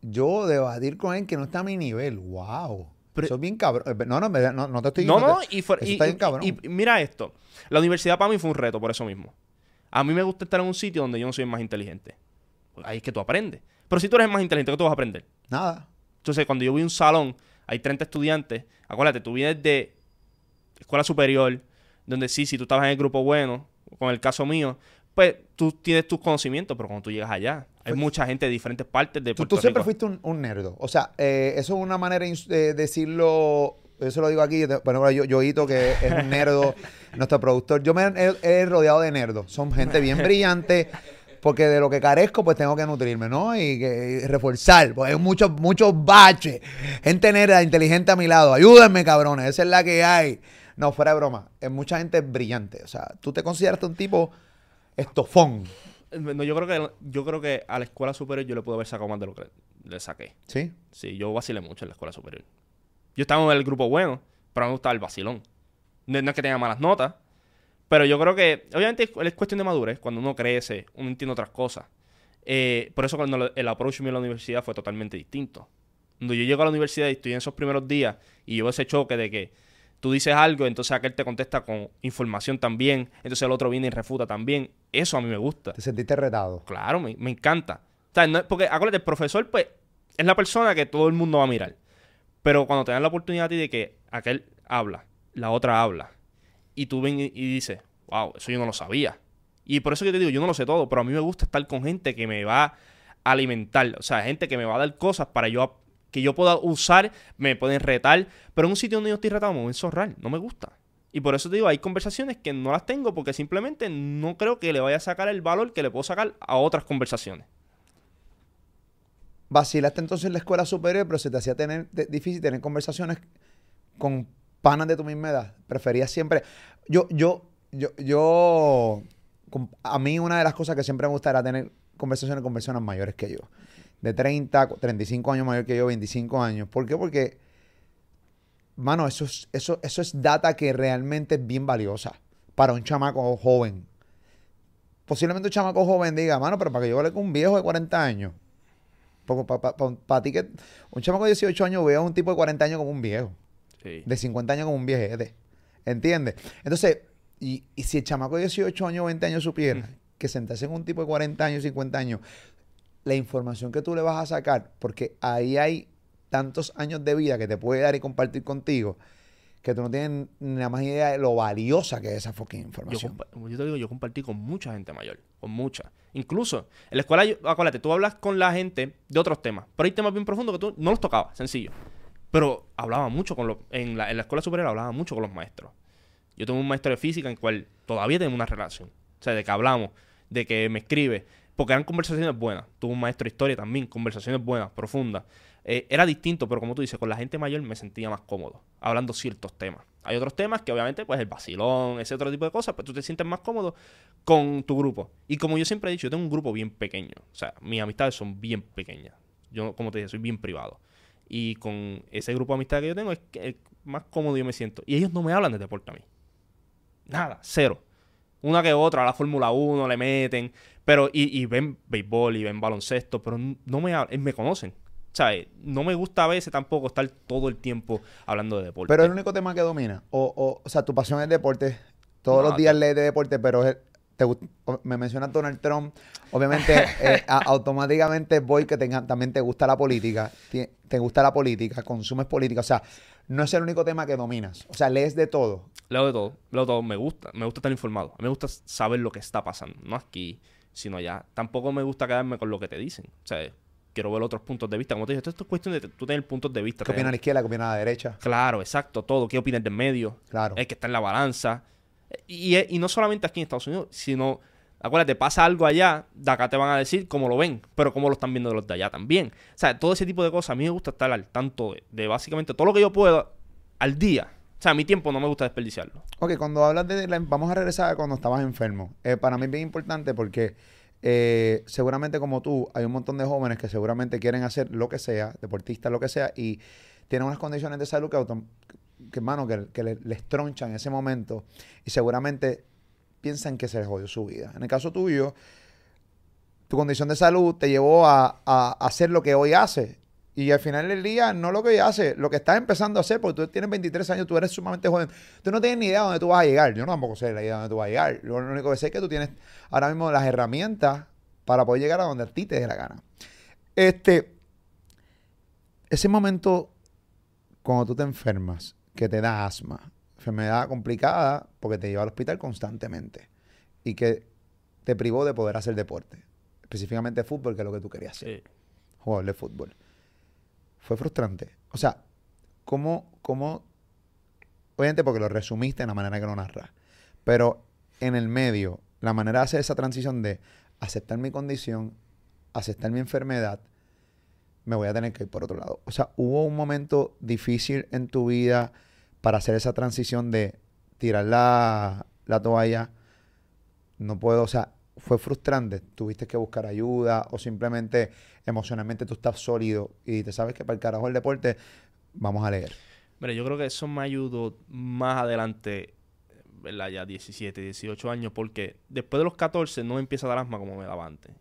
yo debatir con alguien que no está a mi nivel? ¡Wow! eso es bien cabrón. Eh, no, no, no, no te estoy No, no, y, y, mira esto. La universidad para mí fue un reto por eso mismo. A mí me gusta estar en un sitio donde yo no soy el más inteligente ahí es que tú aprendes. Pero si tú eres más inteligente, ¿qué tú vas a aprender? Nada. Entonces, cuando yo voy a un salón, hay 30 estudiantes. Acuérdate, tú vienes de escuela superior, donde sí, si tú estabas en el grupo bueno, con el caso mío, pues tú tienes tus conocimientos, pero cuando tú llegas allá, hay pues mucha gente de diferentes partes de Puerto Tú, tú siempre fuiste un, un, nerdo. O sea, eh, eso es una manera de decirlo eso lo digo aquí, bueno, yo, Yoito, que es un nerdo, (laughs) nuestro productor, yo me he, he, rodeado de nerdos. Son gente bien brillante, porque de lo que carezco, pues tengo que nutrirme, ¿no? Y, que, reforzar, porque hay muchos, muchos baches. Gente negra, inteligente a mi lado. Ayúdenme, cabrones, esa es la que hay. No, fuera de broma. Es mucha gente brillante. O sea, tú te consideras un tipo estofón. No, yo creo que yo creo que a la escuela superior yo le puedo haber sacado más de lo que le saqué. ¿Sí? Sí, yo vacilé mucho en la escuela superior. Yo estaba en el grupo bueno, pero me gustaba el vacilón. no es que tenga malas notas, pero yo creo que, obviamente, es cuestión de madurez. Cuando uno crece, uno entiende otras cosas. Eh, por eso cuando el approach mío a la universidad fue totalmente distinto. Cuando yo llego a la universidad y estoy en esos primeros días y yo ese choque de que tú dices algo, entonces aquel te contesta con información también, entonces el otro viene y refuta también. Eso a mí me gusta. ¿Te sentiste retado? Claro, me, encanta. porque acuérdate, el profesor, pues, es la persona que todo el mundo va a mirar. Pero cuando te dan la oportunidad a ti de que aquel habla, la otra habla, y tú ven y, dices, wow, eso yo no lo sabía. Y por eso que te digo, yo no lo sé todo, pero a mí me gusta estar con gente que me va a alimentar, o sea, gente que me va a dar cosas para yo que yo pueda usar, me pueden retar, pero en un sitio donde yo estoy retado me voy a no me gusta. Y por eso te digo, hay conversaciones que no las tengo porque simplemente no creo que le vaya a sacar el valor que le puedo sacar a otras conversaciones. vacilaste entonces en la escuela superior, pero se te hacía tener difícil tener conversaciones con panas de tu misma edad. Preferías siempre. Yo, yo, yo, yo. A mí, una de las cosas que siempre me gusta era tener conversaciones con personas mayores que yo. De 30, 35 años mayor que yo, 25 años. ¿Por qué? Porque, mano, eso es, eso, eso es data que realmente es bien valiosa para un chamaco joven. Posiblemente un chamaco joven diga, mano, pero para que yo hable con un viejo de 40 años. Para ti que un chamaco de 18 años vea a un tipo de 40 años como un viejo. De 50 años como un viejete. ¿Entiendes? Entonces, y, si el chamaco de 18 años, 20 años supiera que sentarse en un tipo de 40 años, 50 años, la información que tú le vas a sacar, porque ahí hay tantos años de vida que te puede dar y compartir contigo, que tú no tienes ni la más idea de lo valiosa que es esa fucking información. Yo, te digo, yo compartí con mucha gente mayor, con mucha. Incluso en la escuela, acuérdate, tú hablas con la gente de otros temas, pero hay temas bien profundos que tú no los tocabas, sencillo. Pero hablaba mucho con los, en la, en la escuela superior hablaba mucho con los maestros. Yo tengo un maestro de física en el cual todavía tenemos una relación. O sea, de que hablamos, de que me escribe, porque eran conversaciones buenas. Tuve un maestro de historia también, conversaciones buenas, profundas. Eh, era distinto, pero como tú dices, con la gente mayor me sentía más cómodo, hablando ciertos temas. Hay otros temas que obviamente, pues el vacilón, ese otro tipo de cosas, pero tú te sientes más cómodo con tu grupo. Y como yo siempre he dicho, yo tengo un grupo bien pequeño. O sea, mis amistades son bien pequeñas. Yo, como te dije, soy bien privado. Y con ese grupo de amistades que yo tengo es que más cómodo yo me siento. Y ellos no me hablan de deporte a mí. Nada, cero. Una que otra, a la Fórmula 1 le meten, pero y, ven béisbol y ven baloncesto, pero no me hablan, me conocen. ¿Sabes? No me gusta a veces tampoco estar todo el tiempo hablando de deporte. Pero es el único tema que domina. O, o, o sea, tu pasión es deporte. Todos los días lees de deporte, pero es, me menciona Donald Trump, obviamente (laughs) eh, automáticamente voy que tenga, también te gusta la política, te, gusta la política, consumes política, o sea, no es el único tema que dominas, o sea, lees de todo. Leo de todo, leo de todo, me gusta, me gusta estar informado, me gusta saber lo que está pasando, no aquí, sino allá. Tampoco me gusta quedarme con lo que te dicen, o sea, quiero ver otros puntos de vista. Como te dije, esto es cuestión de tú tener puntos de vista. ¿Qué opina la izquierda? ¿Qué opina la derecha? Claro, exacto, todo. ¿Qué opinas del medio? Claro. El que está en la balanza. Y, no solamente aquí en Estados Unidos, sino, acuérdate, pasa algo allá, de acá te van a decir cómo lo ven, pero cómo lo están viendo los de allá también. O sea, todo ese tipo de cosas, a mí me gusta estar al tanto de, básicamente todo lo que yo puedo al día. O sea, mi tiempo no me gusta desperdiciarlo. Ok, cuando hablas de... vamos a regresar a cuando estabas enfermo. Eh, para mí es bien importante porque eh, seguramente como tú, hay un montón de jóvenes que seguramente quieren hacer lo que sea, deportistas, lo que sea, y tienen unas condiciones de salud que, que, mano, que, le, les tronchan en ese momento y seguramente piensan que se les jodió su vida. En el caso tuyo, tu condición de salud te llevó a, hacer lo que hoy haces. Y al final del día, no lo que hoy haces, lo que estás empezando a hacer, porque tú tienes 23 años, tú eres sumamente joven. Tú no tienes ni idea de dónde tú vas a llegar. Yo no tampoco sé la idea de dónde tú vas a llegar. Lo único que sé es que tú tienes ahora mismo las herramientas para poder llegar a donde a ti te dé la gana. Este, ese momento, cuando tú te enfermas, que te da asma, enfermedad complicada porque te lleva al hospital constantemente y que te privó de poder hacer deporte, específicamente fútbol, que es lo que tú querías hacer, de fútbol. Fue frustrante. O sea, ¿cómo, cómo, obviamente porque lo resumiste en la manera que lo narras, pero en el medio, la manera de hacer esa transición de aceptar mi condición, aceptar mi enfermedad, me voy a tener que ir por otro lado. O sea, hubo un momento difícil en tu vida para hacer esa transición de tirar la, toalla. No puedo, o sea, fue frustrante. Tuviste que buscar ayuda o simplemente emocionalmente tú estás sólido y te sabes que para el carajo el deporte vamos a leer. Mira, yo creo que eso me ayudó más adelante, ¿verdad? Ya 17, 18 años, porque después de los 14 no empieza a dar asma como me daba antes.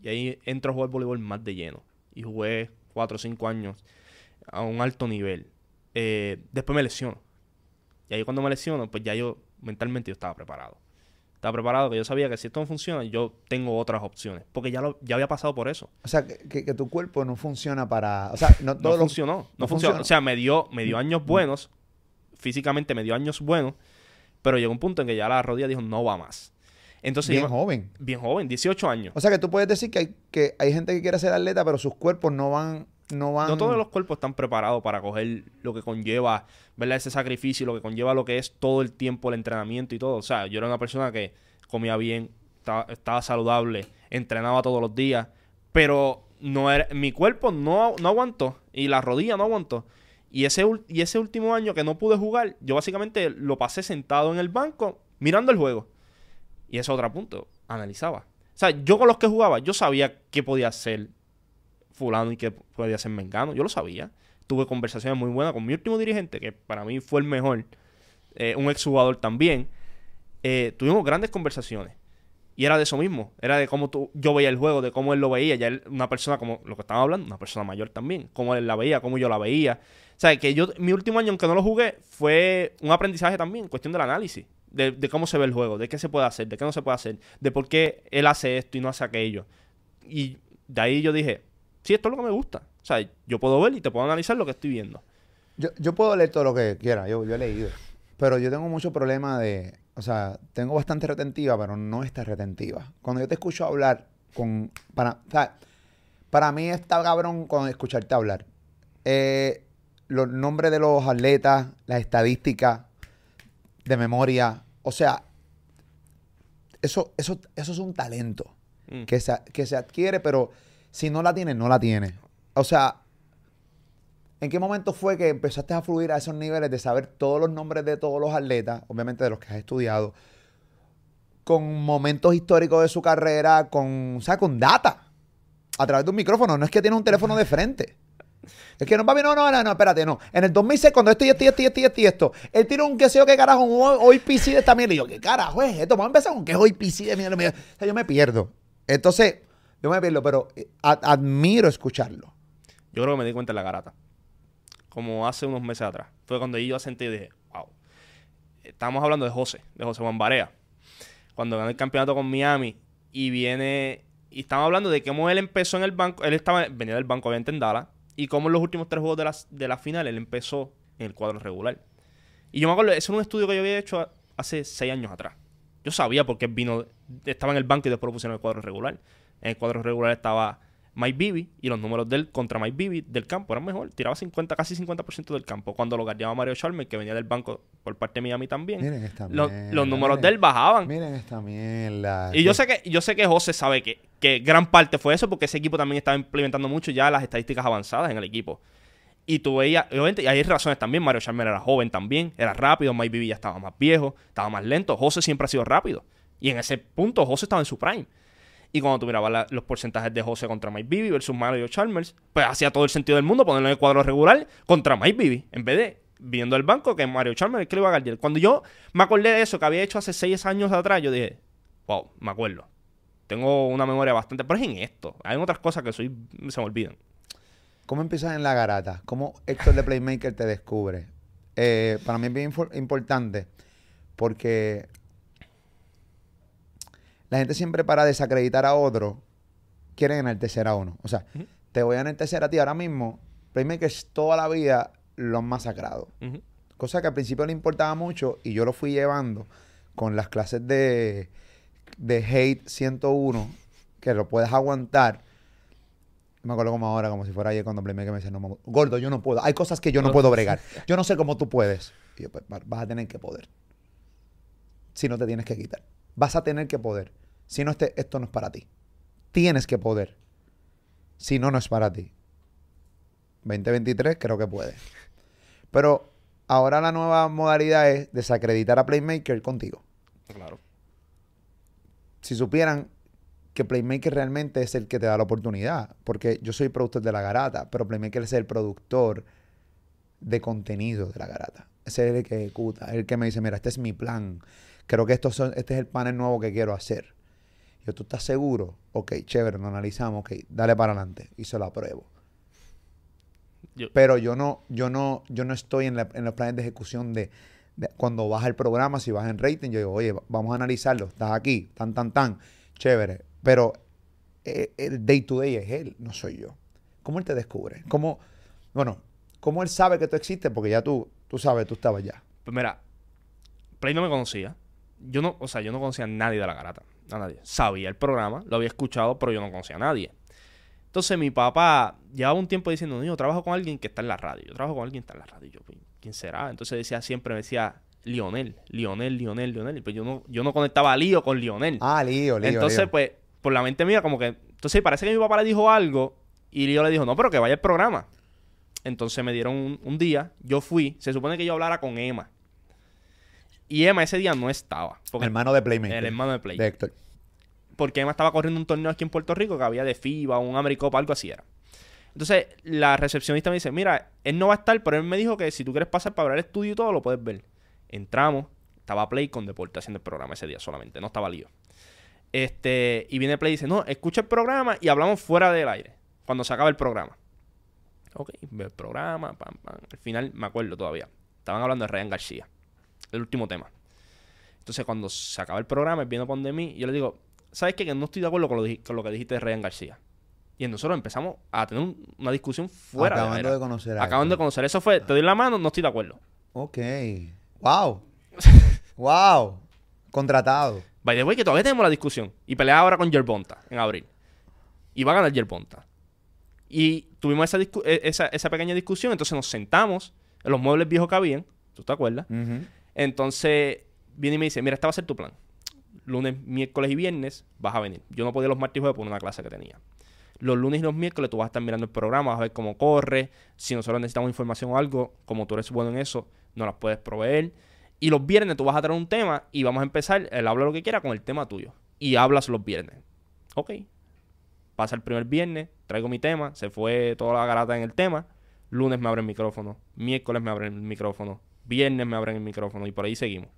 Y ahí entro a jugar voleibol más de lleno y jugué 4 o 5 años a un alto nivel. Eh, después me lesiono. Y ahí cuando me lesiono, pues ya yo mentalmente yo estaba preparado. Estaba preparado, que yo sabía que si esto no funciona, yo tengo otras opciones. Porque ya, lo, ya había pasado por eso. O sea, que, que, tu cuerpo no funciona para... O sea, no, todo funcionó. No, funcionó. O sea, me dio, me dio años buenos. Físicamente me dio años buenos. Pero llegó un punto en que ya la rodilla dijo, no va más. Entonces, bien joven. Bien joven, 18 años. O sea que tú puedes decir que hay, que hay gente que quiere ser atleta, pero sus cuerpos no van, no van. No todos los cuerpos están preparados para coger lo que conlleva, ¿verdad? Ese sacrificio, lo que conlleva lo que es todo el tiempo el entrenamiento y todo. O sea, yo era una persona que comía bien, estaba, estaba saludable, entrenaba todos los días, pero no era, mi cuerpo no, no aguantó y la rodilla no aguantó. Y ese, y ese último año que no pude jugar, yo básicamente lo pasé sentado en el banco mirando el juego. Y ese otro punto, analizaba. O sea, yo con los que jugaba, yo sabía qué podía hacer fulano y qué podía hacer mengano. Yo lo sabía. Tuve conversaciones muy buenas con mi último dirigente, que para mí fue el mejor. Eh, un exjugador también. Eh, tuvimos grandes conversaciones. Y era de eso mismo. Era de cómo tú, yo veía el juego, de cómo él lo veía. Ya él, una persona como lo que estaba hablando, una persona mayor también. Cómo él la veía, cómo yo la veía. O sea, que yo, mi último año, aunque no lo jugué, fue un aprendizaje también, cuestión del análisis. De, cómo se ve el juego, de qué se puede hacer, de qué no se puede hacer, de por qué él hace esto y no hace aquello. Y de ahí yo dije, sí, esto es lo que me gusta. O sea, yo puedo ver y te puedo analizar lo que estoy viendo. Yo, puedo leer todo lo que quiera, yo, yo he leído. Pero yo tengo mucho problema de, o sea, tengo bastante retentiva, pero no está retentiva. Cuando yo te escucho hablar con, para, o sea, para mí está cabrón con escucharte hablar. Eh, los nombres de los atletas, las estadísticas de memoria, o sea, eso, eso, eso es un talento mm. que, se, que se adquiere, pero si no la tienes, no la tienes. O sea, ¿en qué momento fue que empezaste a fluir a esos niveles de saber todos los nombres de todos los atletas, obviamente de los que has estudiado, con momentos históricos de su carrera, con, o sea, con data, a través de un micrófono? No es que tiene un teléfono de frente. Es que no, papi, no, no, no, no, espérate, no. En el 2006, cuando esto y esto y esto y esto y esto, esto él tiene un que sé yo qué carajo, un hoy PC de esta mierda. Y yo, ¿qué carajo es esto? Vamos a empezar con que es hoy PC de mierda. O sea, yo me pierdo. Entonces, yo me pierdo, pero eh, admiro escucharlo. Yo creo que me di cuenta en la garata. Como hace unos meses atrás. Fue cuando yo sentí y dije, wow. Estábamos hablando de José, de José Juan Barea. Cuando ganó el campeonato con Miami y viene. Y estamos hablando de cómo él empezó en el banco. Él estaba, venía del banco, obviamente en y como en los últimos tres juegos de la, de la final él empezó en el cuadro regular. Y yo me acuerdo, ese es un estudio que yo había hecho hace seis años atrás. Yo sabía por qué vino, estaba en el banco y después lo pusieron en el cuadro regular. En el cuadro regular estaba Mike Bibby y los números del contra Mike Bibby del campo eran mejor. Tiraba 50, casi 50% del campo. Cuando lo guardaba Mario Chalmers, que venía del banco por parte de Miami también, miren esta los, los números de él bajaban. Miren esta mierda. Y yo sé que, yo sé que José sabe que, que gran parte fue eso, porque ese equipo también estaba implementando mucho ya las estadísticas avanzadas en el equipo. Y tú veías, obviamente, y hay razones también. Mario Chalmers era joven también, era rápido. Mike Bibby ya estaba más viejo, estaba más lento. José siempre ha sido rápido. Y en ese punto, José estaba en su prime. Y cuando tú mirabas los porcentajes de José contra Mike Bibby versus Mario Chalmers, pues hacía todo el sentido del mundo ponerlo en el cuadro regular contra Mike Bibby, en vez de viendo el banco que Mario Chalmers el que le iba a ganar. Cuando yo me acordé de eso que había hecho hace seis años atrás, yo dije, wow, me acuerdo. Tengo una memoria bastante, pero es en esto. Hay otras cosas que se me olvidan. ¿Cómo empiezas en la garata? ¿Cómo Héctor de Playmaker te descubre? Eh, para mí es bien importante porque la gente siempre para desacreditar a otro quiere enaltecer a uno. O sea, te voy a enaltecer a ti ahora mismo. es toda la vida lo han masacrado. Cosa que al principio le importaba mucho y yo lo fui llevando con las clases de, de Hate 101, que lo puedes aguantar. Me acuerdo como ahora, como si fuera ayer cuando Playmaker me decía, no, gordo, yo no puedo. Hay cosas que yo no puedo bregar. Yo no sé cómo tú puedes. Y yo, pues vas a tener que poder. Si no te tienes que quitar. Vas a tener que poder. Si no, este, esto no es para ti. Tienes que poder. Si no, no es para ti. 2023 creo que puede. Pero ahora la nueva modalidad es desacreditar a Playmaker contigo. Claro. Si supieran que Playmaker realmente es el que te da la oportunidad, porque yo soy productor de la garata, pero Playmaker es el productor de contenido de la garata. Ese es el que ejecuta, el que me dice, mira, este es mi plan, creo que esto este es el panel nuevo que quiero hacer. Yo, ¿tú estás seguro? Ok, chévere, lo analizamos, ok, dale para adelante y se lo apruebo. Pero yo no, yo no, yo no estoy en, los planes de ejecución de, cuando baja el programa, si vas en rating, yo digo, oye, vamos a analizarlo, estás aquí, tan, tan, tan, chévere. Pero eh, el day to day es él, no soy yo. ¿Cómo él te descubre? ¿Cómo, bueno, cómo él sabe que tú existes? Porque ya tú, tú sabes, tú estabas ya. Pues mira, Play no me conocía yo no, o sea, yo no conocía a nadie de la garata. A nadie. Sabía el programa, lo había escuchado, pero yo no conocía a nadie. Entonces mi papá llevaba un tiempo diciendo, no, yo trabajo con alguien que está en la radio. Yo trabajo con alguien que está en la radio. yo, pues, ¿quién será? Entonces decía siempre, me decía, Lionel, Lionel, Lionel, Lionel. Pues yo no, yo no conectaba a Lío con Lionel. Ah, Lío, Lío. Entonces, pues, por la mente mía, como que. Entonces parece que mi papá le dijo algo Y yo le dijo, no, pero que vaya el programa. Entonces me dieron un, un día, yo fui, se supone que yo hablara con Emma. Y Emma ese día no estaba. El hermano de Playmaker. El hermano de Play. De Héctor. Porque Emma estaba corriendo un torneo aquí en Puerto Rico que había de FIBA, un Americopa, algo así era. Entonces, la recepcionista me dice, mira, él no va a estar, pero él me dijo que si tú quieres pasar para ver el estudio y todo, lo puedes ver. Entramos, estaba Play con Deporte haciendo el programa ese día solamente, no estaba lío. Este, y viene Play y dice, no, escucha el programa y hablamos fuera del aire, cuando se acaba el programa. Ok, el programa, pam, pam. Al final, me acuerdo todavía, estaban hablando de Ryan García, el último tema. Entonces, cuando se acaba el programa, él viene a de mí, y yo le digo, ¿sabes qué? Que no estoy de acuerdo con lo, di- con lo que dijiste de Ryan García. Y nosotros empezamos a tener un- una discusión fuera Acabando aire. de conocer a Acaban de conocer. Eso fue, te doy la mano, no estoy de acuerdo. Ok. Wow. wow. (laughs) Contratado. By the way, que todavía tenemos la discusión. Y pelea ahora con Yerbonta en abril. Y va a ganar Yerbonta. Y tuvimos esa, esa pequeña discusión. Entonces nos sentamos en los muebles viejos que habían. ¿Tú te acuerdas? Ujú. Entonces viene y me dice, mira, este va a ser tu plan. Lunes, miércoles y viernes vas a venir. Yo no podía los martes y jueves por una clase que tenía. Los lunes y los miércoles tú vas a estar mirando el programa, vas a ver cómo corre. Si nosotros necesitamos información o algo, como tú eres bueno en eso, nos las puedes proveer. Y los viernes tú vas a traer un tema y vamos a empezar, él habla lo que quiera con el tema tuyo. Y hablas los viernes. Ok. Pasa el primer viernes, traigo mi tema, se fue toda la garata en el tema. Lunes me abren el micrófono, miércoles me abren el micrófono, viernes me abren el micrófono y por ahí seguimos.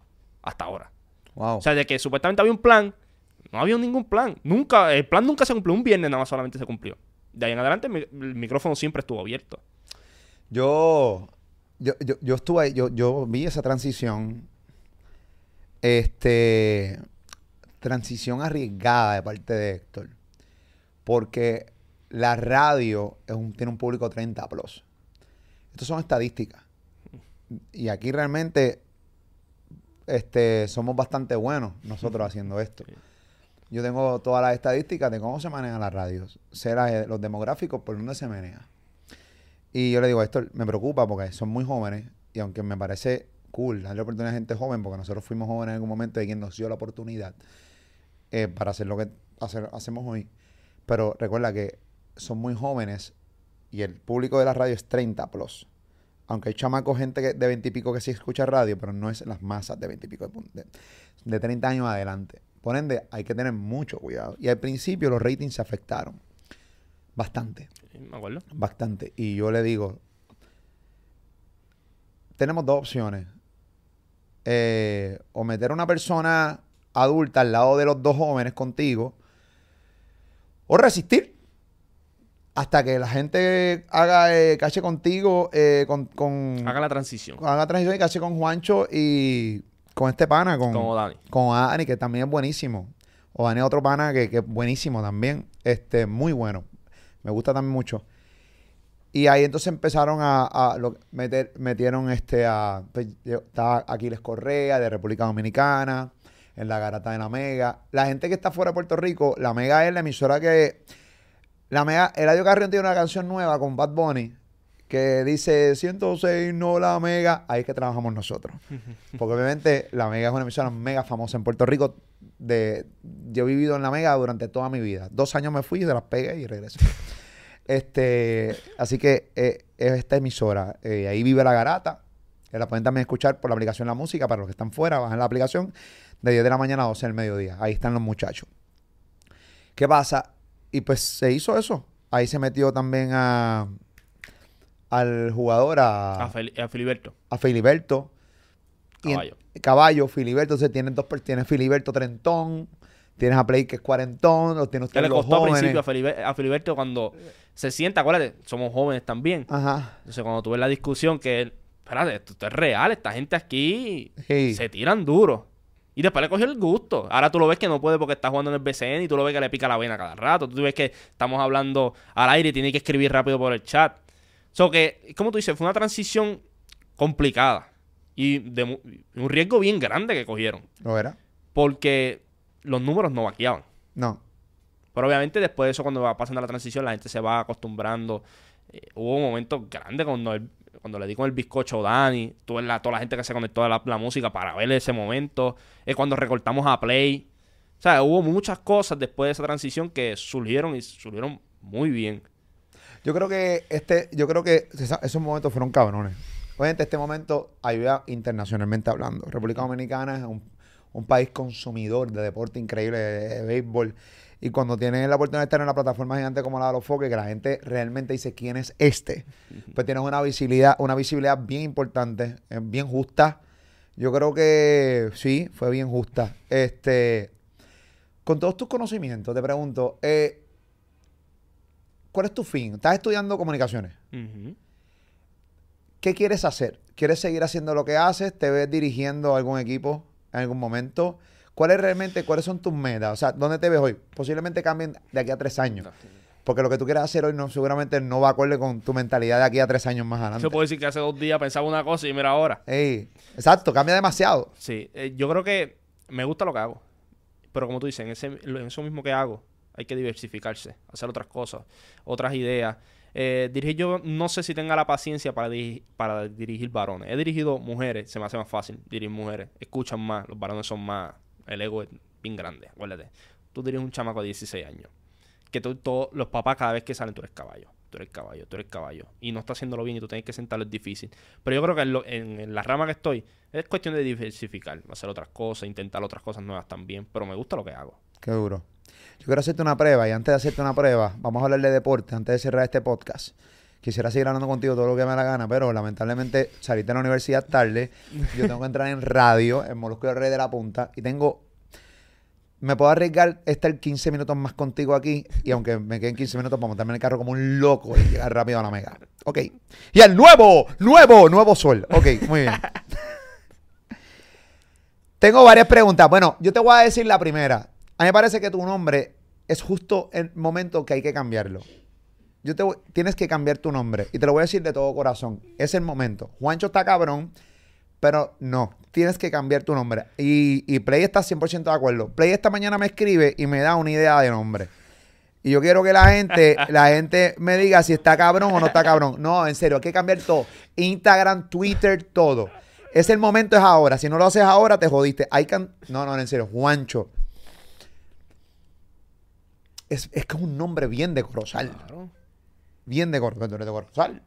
Hasta ahora. Wow. O sea, de que supuestamente había un plan, no había ningún plan. Nunca, el plan nunca se cumplió. Un viernes nada más solamente se cumplió. De ahí en adelante el micrófono siempre estuvo abierto. Yo, yo, yo, yo estuve ahí, yo, yo vi esa transición. Este. Transición arriesgada de parte de Héctor. Porque la radio es un- tiene un público 30 plus. Estas son estadísticas. Y aquí realmente este, somos bastante buenos nosotros (laughs) haciendo esto. Yo tengo todas las estadísticas de cómo se manejan las radios. Sé la- los demográficos por dónde se maneja. Y yo le digo, esto me preocupa porque son muy jóvenes y aunque me parece cool darle oportunidad a gente joven, porque nosotros fuimos jóvenes en algún momento y quien nos dio la oportunidad eh, para hacer lo que hacer- hacemos hoy. Pero recuerda que son muy jóvenes y el público de la radio es 30 plus. Aunque hay chamacos, gente que- de 20 y pico que sí escucha radio, pero no es las masas de 20 y pico de, de, de 30 años adelante. Por ende, hay que tener mucho cuidado. Y al principio los ratings se afectaron. Bastante. Me acuerdo. Bastante. Y yo le digo, tenemos dos opciones. Eh, o meter a una persona adulta al lado de los dos jóvenes contigo, o resistir hasta que la gente haga eh, cache contigo, eh, con, con Haga la transición. haga transición y cache con Juancho y con este pana, con, Como Dani. con Dani, que también es buenísimo. O Dani es otro pana que, que es buenísimo también. Este, muy bueno. Me gusta también mucho. Y ahí entonces empezaron a, a lo- meter, metieron este a pues, estaba Aquiles Correa de República Dominicana, en la garata de la Mega. La gente que está fuera de Puerto Rico, la Mega es la emisora que la Mega, Eladio Carrión tiene una canción nueva con Bad Bunny que dice 106 no la Mega, ahí es que trabajamos nosotros. (laughs) Porque obviamente la Mega es una emisora mega famosa en Puerto Rico. De, yo he vivido en la Mega durante toda mi vida. Dos años me fui, se las pegué y regresé. Este, así que eh, es esta emisora. Eh, ahí vive la garata. Que la pueden también escuchar por la aplicación La Música. Para los que están fuera, bajan la aplicación de 10 de la mañana a 12 del mediodía. Ahí están los muchachos. ¿Qué pasa? Y pues se hizo eso. Ahí se metió también a al jugador, a, A, Fel- a Filiberto. a Filiberto. En- Caballo. caballo, Filiberto. Entonces tienes dos tienes Filiberto Trentón, tienes a Play que es cuarentón, los tienes Que ustedes le los costó al principio a, Filibe- a Filiberto cuando se sienta, acuérdate, somos jóvenes también. Ajá. Entonces cuando tú ves la discusión que, espérate, esto, esto es real, esta gente aquí Sí. se tiran duro. Y después le cogió el gusto. Ahora tú lo ves que no puede porque está jugando en el BCN y tú lo ves que le pica la vena cada rato. Tú ves que estamos hablando al aire y tiene que escribir rápido por el chat. So que, como tú dices, fue una transición complicada y de un riesgo bien grande que cogieron. ¿Lo era? Porque los números no vaqueaban. No. Pero obviamente después de eso, cuando va pasando la transición, la gente se va acostumbrando. Eh, hubo momentos grandes cuando, el- cuando le di con el bizcocho Dani, tuve la, toda la gente que se conectó a la, música para ver ese momento. Es cuando recortamos a Play. O sea, hubo muchas cosas después de esa transición que surgieron y surgieron muy bien. Yo creo que este, yo creo que esos momentos fueron cabrones. Obviamente este momento ayuda internacionalmente hablando. República Dominicana es un, un país consumidor de deporte increíble, de béisbol. Y cuando tienes la oportunidad de estar en una plataforma gigante como la de los Foques, que la gente realmente dice quién es este, pues tienes una visibilidad, una visibilidad bien importante, eh, bien justa. Yo creo que sí, fue bien justa. Este, con todos tus conocimientos, te pregunto, eh, ¿cuál es tu fin? ¿Estás estudiando comunicaciones? ¿Qué quieres hacer? ¿Quieres seguir haciendo lo que haces? ¿Te ves dirigiendo algún equipo en algún momento? ¿Cuáles realmente, cuáles son tus metas? O sea, ¿dónde te ves hoy? Posiblemente cambien de aquí a tres años. Porque lo que tú quieras hacer hoy no, seguramente no va acorde con tu mentalidad de aquí a tres años más adelante. Yo puedo decir que hace dos días pensaba una cosa y mira ahora. Ey, exacto, cambia demasiado. Sí, eh, yo creo que me gusta lo que hago. Pero como tú dices, en, ese, en eso mismo que hago, hay que diversificarse, hacer otras cosas, otras ideas. Eh, dirigir, yo no sé si tenga la paciencia para, diri- para dirigir varones. He dirigido mujeres, se me hace más fácil dirigir mujeres. Escuchan más, los varones son más. El ego es bien grande, acuérdate. Tú diriges un chamaco de 16 años. Que todos los papás, cada vez que salen, tú eres caballo. Tú eres caballo, tú eres caballo. Y no está haciéndolo bien y tú tienes que sentarlo, es difícil. Pero yo creo que en, lo- en- en la rama que estoy, es cuestión de diversificar, hacer otras cosas, intentar otras cosas nuevas también. Pero me gusta lo que hago. Qué duro. Yo quiero hacerte una prueba y antes de hacerte una prueba, vamos a hablar de deporte antes de cerrar este podcast. Quisiera seguir hablando contigo todo lo que me da la gana, pero lamentablemente saliste de la universidad tarde. Yo tengo que entrar en radio, en Molusco Rey de la Punta, y tengo. Me puedo arriesgar estar 15 minutos más contigo aquí, y aunque me queden 15 minutos para montarme en el carro como un loco y llegar rápido a la mega. Ok. Y el nuevo, nuevo, nuevo sol. Ok, muy bien. Tengo varias preguntas. Bueno, yo te voy a decir la primera. A mí me parece que tu nombre es justo el momento que hay que cambiarlo. Yo te voy- tienes que cambiar tu nombre y te lo voy a decir de todo corazón. Es el momento. Juancho está cabrón, pero no, tienes que cambiar tu nombre. Y, y Play está 100% de acuerdo. Play esta mañana me escribe y me da una idea de nombre. Y yo quiero que la gente, (laughs) la gente me diga si está cabrón o no está cabrón. No, en serio, hay que cambiar todo. Instagram, Twitter, todo. Es el momento, es ahora. Si no lo haces ahora, te jodiste. Hay can... No, no, en serio, Juancho. Es, es que es un nombre bien de Corozal. Claro. Bien de tú eres de Corozal.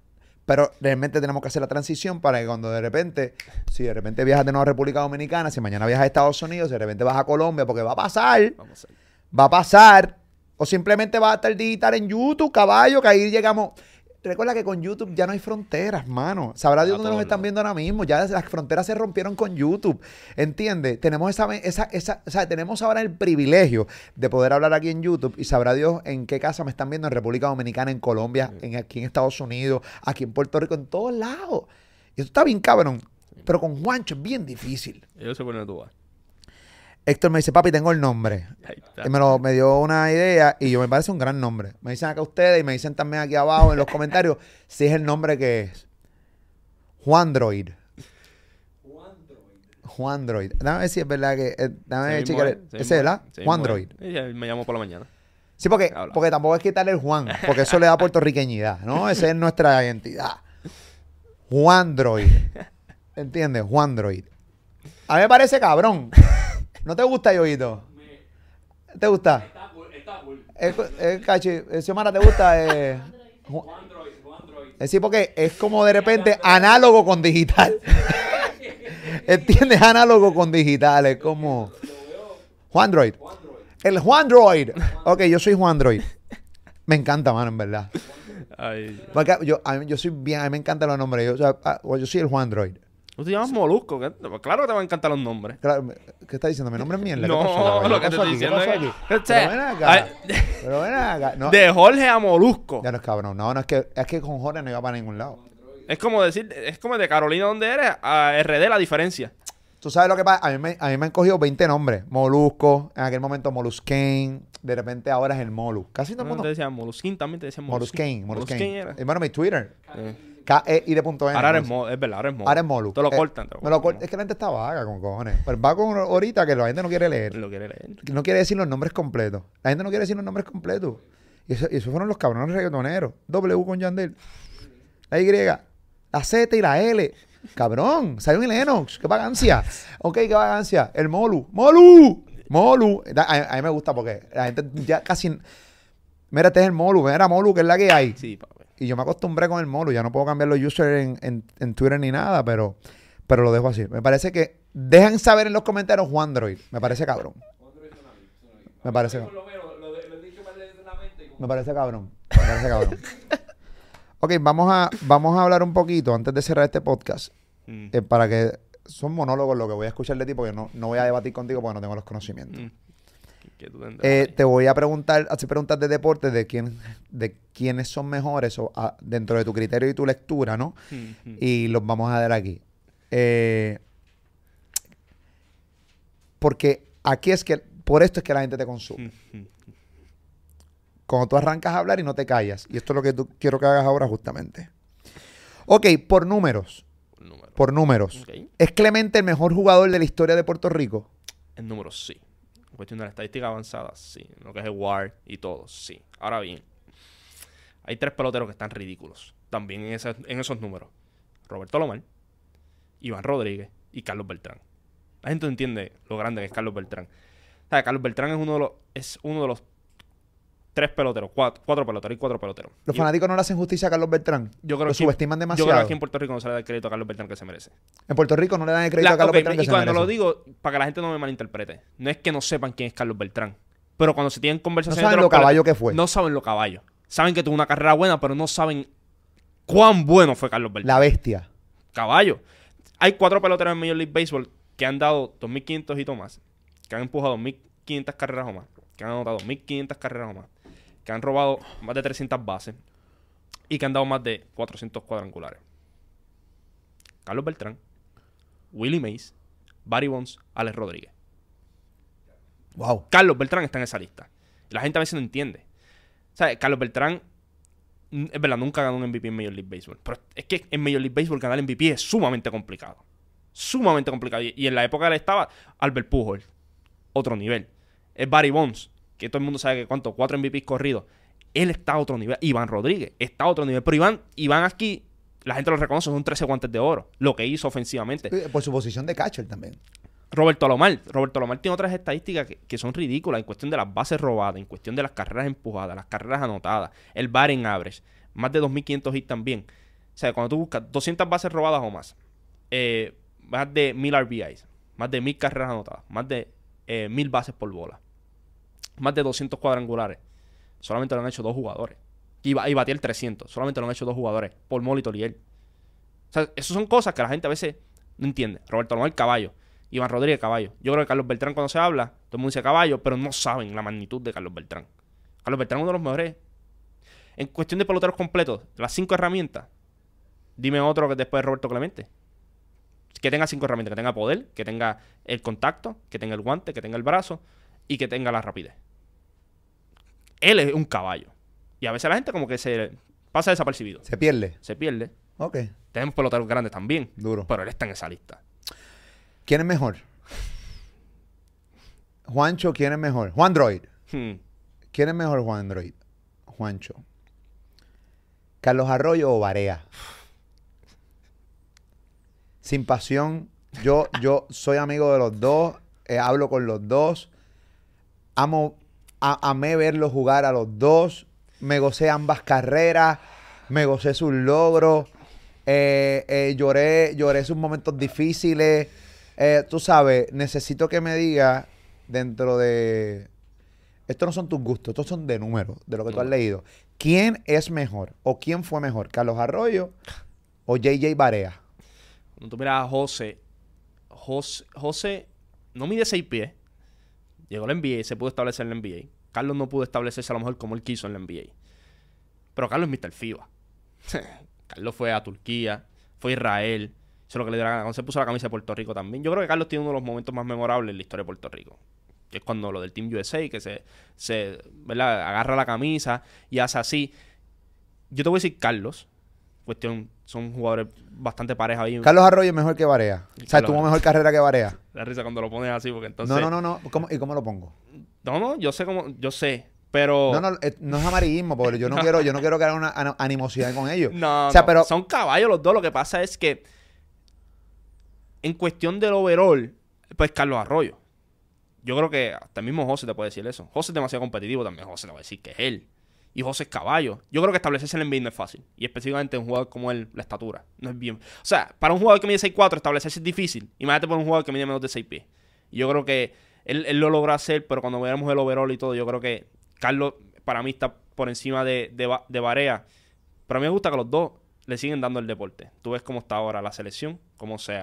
Pero realmente tenemos que hacer la transición para que cuando de repente, si de repente viajas de nuevo a República Dominicana, si mañana viajas a Estados Unidos, si de repente vas a Colombia, porque va a pasar, Vamos a hacer. va a pasar. O simplemente va a estar digital en YouTube, caballo, que ahí llegamos. Recuerda que con YouTube ya no hay fronteras, mano. Sabrá Dios A dónde nos están viendo ahora mismo. Ya las fronteras se rompieron con YouTube. ¿Entiendes? Tenemos esa, esa, esa, o sea, tenemos ahora el privilegio de poder hablar aquí en YouTube y sabrá Dios en qué casa me están viendo en República Dominicana, en Colombia, en aquí en Estados Unidos, aquí en Puerto Rico, en todos lados. Y eso está bien cabrón. Pero con Juancho es bien difícil. Yo sé por dónde tú vas. Héctor me dice, papi, tengo el nombre. Y me, lo, me dio una idea y yo me parece un gran nombre. Me dicen acá ustedes y me dicen también aquí abajo en los comentarios (laughs) si es el nombre que es. Juan Droid. Juan Droid. Dame ver si es verdad que. eh, dame chica. mismo es, ese ¿verdad? ese Juan. Droid. Sí, me llamó por la mañana. Sí, porque, Habla. porque tampoco es quitarle el Juan, porque eso le da puertorriqueñidad, ¿no? Esa es nuestra identidad. Juan Droid. (laughs) ¿Entiendes? Juan Droid. A mí me parece cabrón. ¿No te gusta, Yoguito? ¿Te gusta? Es, es cachi, eh, Xiomara, ¿te gusta? Eh, (laughs) Ju- Eh, sí, porque es como de repente análogo con digital. (laughs) ¿Entiendes? Análogo con digital. Es como. Juan Droid. El Juan Droid. Ok, yo soy Juan Droid. Me encanta, mano, en verdad. Ay. Porque yo, a mí- yo soy bien, a mí me encantan los nombres. Yo, o sea, ah, yo soy el Juan Droid. Tú te llamas Molusco. Claro que te van a encantar los nombres. Claro, ¿Qué está diciendo? ¿Mi nombre es mierda? ¿Qué No, lo ¿Qué que te estoy diciendo es que- Pero ven acá. Pero ven acá. No, De Jorge a Molusco. ya no es cabrón. No, no, es que, es que con Jorge no iba para ningún lado. Es como decir, es como de Carolina donde eres a RD la diferencia. Tú sabes lo que pasa. A mí, me, a mí me han cogido 20 nombres. Molusco, en aquel momento Moluscain. De repente ahora es el Molu. Casi todo el No, te mundo. decían Molusquín, también te decían Moluscain. Molusquín. Moluscain. era. Y bueno, mi Twitter. Eh. K-E y de punto N. Ahora eres Moluscain. Mo, es verdad, ahora es Mo. Ahora es Molu. Te lo Eh, cortan. te lo me lo cortan. cortan. Es que la gente está vaga con cojones. Pero va con ahorita que la gente no quiere leer. Lo quiere leer. No quiere decir los nombres completos. La gente no quiere decir los nombres completos. Y eso, y eso fueron los cabrones reggaetoneros. W con Yandel. La Y, la Z y la L. Cabrón, Zion y Lennox. Qué vagancia. Ok, qué vagancia. El Molu. ¡Molu! Molu. A, a mí me gusta porque la gente ya casi. Mira, este es el Molu. Mira, Molu, que es la que hay. Sí, papi. Y yo me acostumbré con el Molu. Ya no puedo cambiar los users en, en- en Twitter ni nada, pero, pero lo dejo así. Me parece que. Dejan saber en los comentarios Juan Android. Me parece cabrón. Me parece cabrón. Me parece cabrón. Me parece cabrón. ok, vamos a, vamos a hablar un poquito antes de cerrar este podcast. Mm. eh, para que. Son monólogos lo que voy a escuchar de ti porque no, no voy a debatir contigo porque no tengo los conocimientos. ¿Qué tú tendrás Eh, te voy a preguntar, hacer preguntas de deporte de quién, de quiénes son mejores o, ah, dentro de tu criterio y tu lectura, ¿no? Mm. Y los vamos a dar aquí. Eh, porque aquí es que, por esto es que la gente te consume. Mm, mm. Cuando tú arrancas a hablar y no te callas. Y esto es lo que tú quiero que hagas ahora justamente. Ok, por números. Número. Por números. ¿Es Clemente el mejor jugador de la historia de Puerto Rico? En números, sí. En cuestión de la estadística avanzada, sí. Lo que es el WAR y todo, sí. Ahora bien, hay tres peloteros que están ridículos. También en, esa- en esos números. Roberto Lomar, Iván Rodríguez y Carlos Beltrán. La gente no entiende lo grande que es Carlos Beltrán. Carlos Beltrán es uno de los, es uno de los tres peloteros, cuatro, cuatro peloteros y cuatro peloteros. Los Y- fanáticos no le hacen justicia a Carlos Beltrán. yo creo Lo que subestiman Yo demasiado. creo que aquí en Puerto Rico no se le da el crédito a Carlos Beltrán que se merece. En Puerto Rico no le dan el crédito La- a Carlos ok, Beltrán que y se cuando lo merece. digo, para que la gente no me malinterprete, no es que no sepan quién es Carlos Beltrán, pero cuando se tienen No conversaciones saben de lo los caballo que fue. no saben lo caballo. Saben que tuvo una carrera buena, pero no saben cuán bueno fue Carlos Beltrán. La bestia. Caballo. Hay cuatro peloteros en Major League Baseball que han dado 2.500 y más, que han empujado 1.500 carreras o más, que han anotado 1.500 carreras o más, que han robado más de 300 bases y que han dado más de 400 cuadrangulares. Carlos Beltrán, Willie Mays, Barry Bonds, Alex Rodríguez. Wow. Carlos Beltrán está en esa lista. La gente a veces no entiende. O sea, Carlos Beltrán, es verdad, nunca ganó un MVP en Major League Baseball. Pero es que en Major League Baseball ganar MVP es sumamente complicado. Sumamente complicado. Y, y en la época que él estaba, Albert Pujol, otro nivel. Es Barry Bonds, que todo el mundo sabe que cuánto, cuatro MVPs corridos. Él está a otro nivel. Iván Rodríguez está a otro nivel. Pero Iván, Iván aquí, la gente lo reconoce, son 13 guantes de oro. Lo que hizo ofensivamente. Eh, Por su posición de catcher también. Roberto Alomar. Roberto Alomar tiene otras estadísticas que, que son ridículas en cuestión de las bases robadas, en cuestión de las carreras empujadas, las carreras anotadas, el batting average, más de 2.500 hits también. O sea, cuando tú buscas 200 bases robadas o más, eh, más de 1.000 RBIs, más de 1.000 carreras anotadas, más de eh, 1.000 bases por bola, más de 200 cuadrangulares, solamente lo han hecho dos jugadores. Y, y batía el 300, solamente lo han hecho dos jugadores, Paul Mol y Toliel. O sea, esas son cosas que la gente a veces no entiende. Roberto Alomar, caballo. Iván Rodríguez, caballo. Yo creo que Carlos Beltrán, cuando se habla, todo el mundo dice caballo, pero no saben la magnitud de Carlos Beltrán. Carlos Beltrán es uno de los mejores. En cuestión de peloteros completos, las cinco herramientas, dime otro que después de Roberto Clemente. Que tenga cinco herramientas, que tenga poder, que tenga el contacto, que tenga el guante, que tenga el brazo y que tenga la rapidez. Él es un caballo. Y a veces la gente como que se pasa desapercibido. Se pierde. Se pierde. Ok. Tenemos peloteros grandes también. Duro. Pero él está en esa lista. ¿Quién es mejor? Juancho, ¿quién es mejor? Juan Droid. Hmm. ¿Quién es mejor, Juan Droid? Juancho. ¿Carlos Arroyo o Barea? Sin pasión. Yo, yo soy amigo de los dos. eh, hablo con los dos. Amo, a- amé verlos jugar a los dos. Me gocé ambas carreras. Me gocé sus logros. eh, eh, lloré, lloré sus momentos difíciles. Eh, tú sabes, necesito que me diga dentro de... Estos no son tus gustos, estos son de números, de lo que tú has leído. ¿Quién es mejor o quién fue mejor? ¿Carlos Arroyo o JJ Barea? Cuando tú miras a José, José, José no mide 6 pies. Llegó la NBA y se pudo establecer en la NBA. Carlos no pudo establecerse a lo mejor como él quiso en la NBA. Pero Carlos es Mr. FIBA. (laughs) Carlos fue a Turquía, fue a Israel. Eso es lo que le dio la gana. Cuando se puso la camisa de Puerto Rico también. Yo creo que Carlos tiene uno de los momentos más memorables en la historia de Puerto Rico. Que es cuando lo del Team USA, que se, se ¿verdad? agarra la camisa y hace así. Yo te voy a decir Carlos. Cuestión, son jugadores bastante parejos ahí. Carlos Arroyo es mejor que Barea. O sea, tuvo mejor carrera que Barea. La risa cuando lo pones así, porque entonces. No, no, no, no. ¿Cómo- ¿Y cómo lo pongo? No, no, yo sé cómo. Yo sé. Pero. No, no, eh, no es amarillismo, porque yo no (laughs) quiero, yo no quiero crear una animosidad con ellos. No, O sea, no, pero- son caballos los dos. Lo que pasa es que en cuestión del overall, pues Carlos Arroyo. Yo creo que hasta el mismo José te puede decir eso. José es demasiado competitivo también. José te va a decir que es él. Y José caballo. Yo creo que establecerse en el NBA no es fácil. Y específicamente en un jugador como él, la estatura. No es bien. O sea, para un jugador que mide 6'4, establecerse es difícil. Imagínate por un jugador que mide menos de 6 pies. Yo creo que él, lo logra hacer, pero cuando veamos el overall y todo, yo creo que Carlos, para mí, está por encima de, de, de Barea. Pero a mí me gusta que los dos le siguen dando el deporte. Tú ves cómo está ahora la selección, cómo se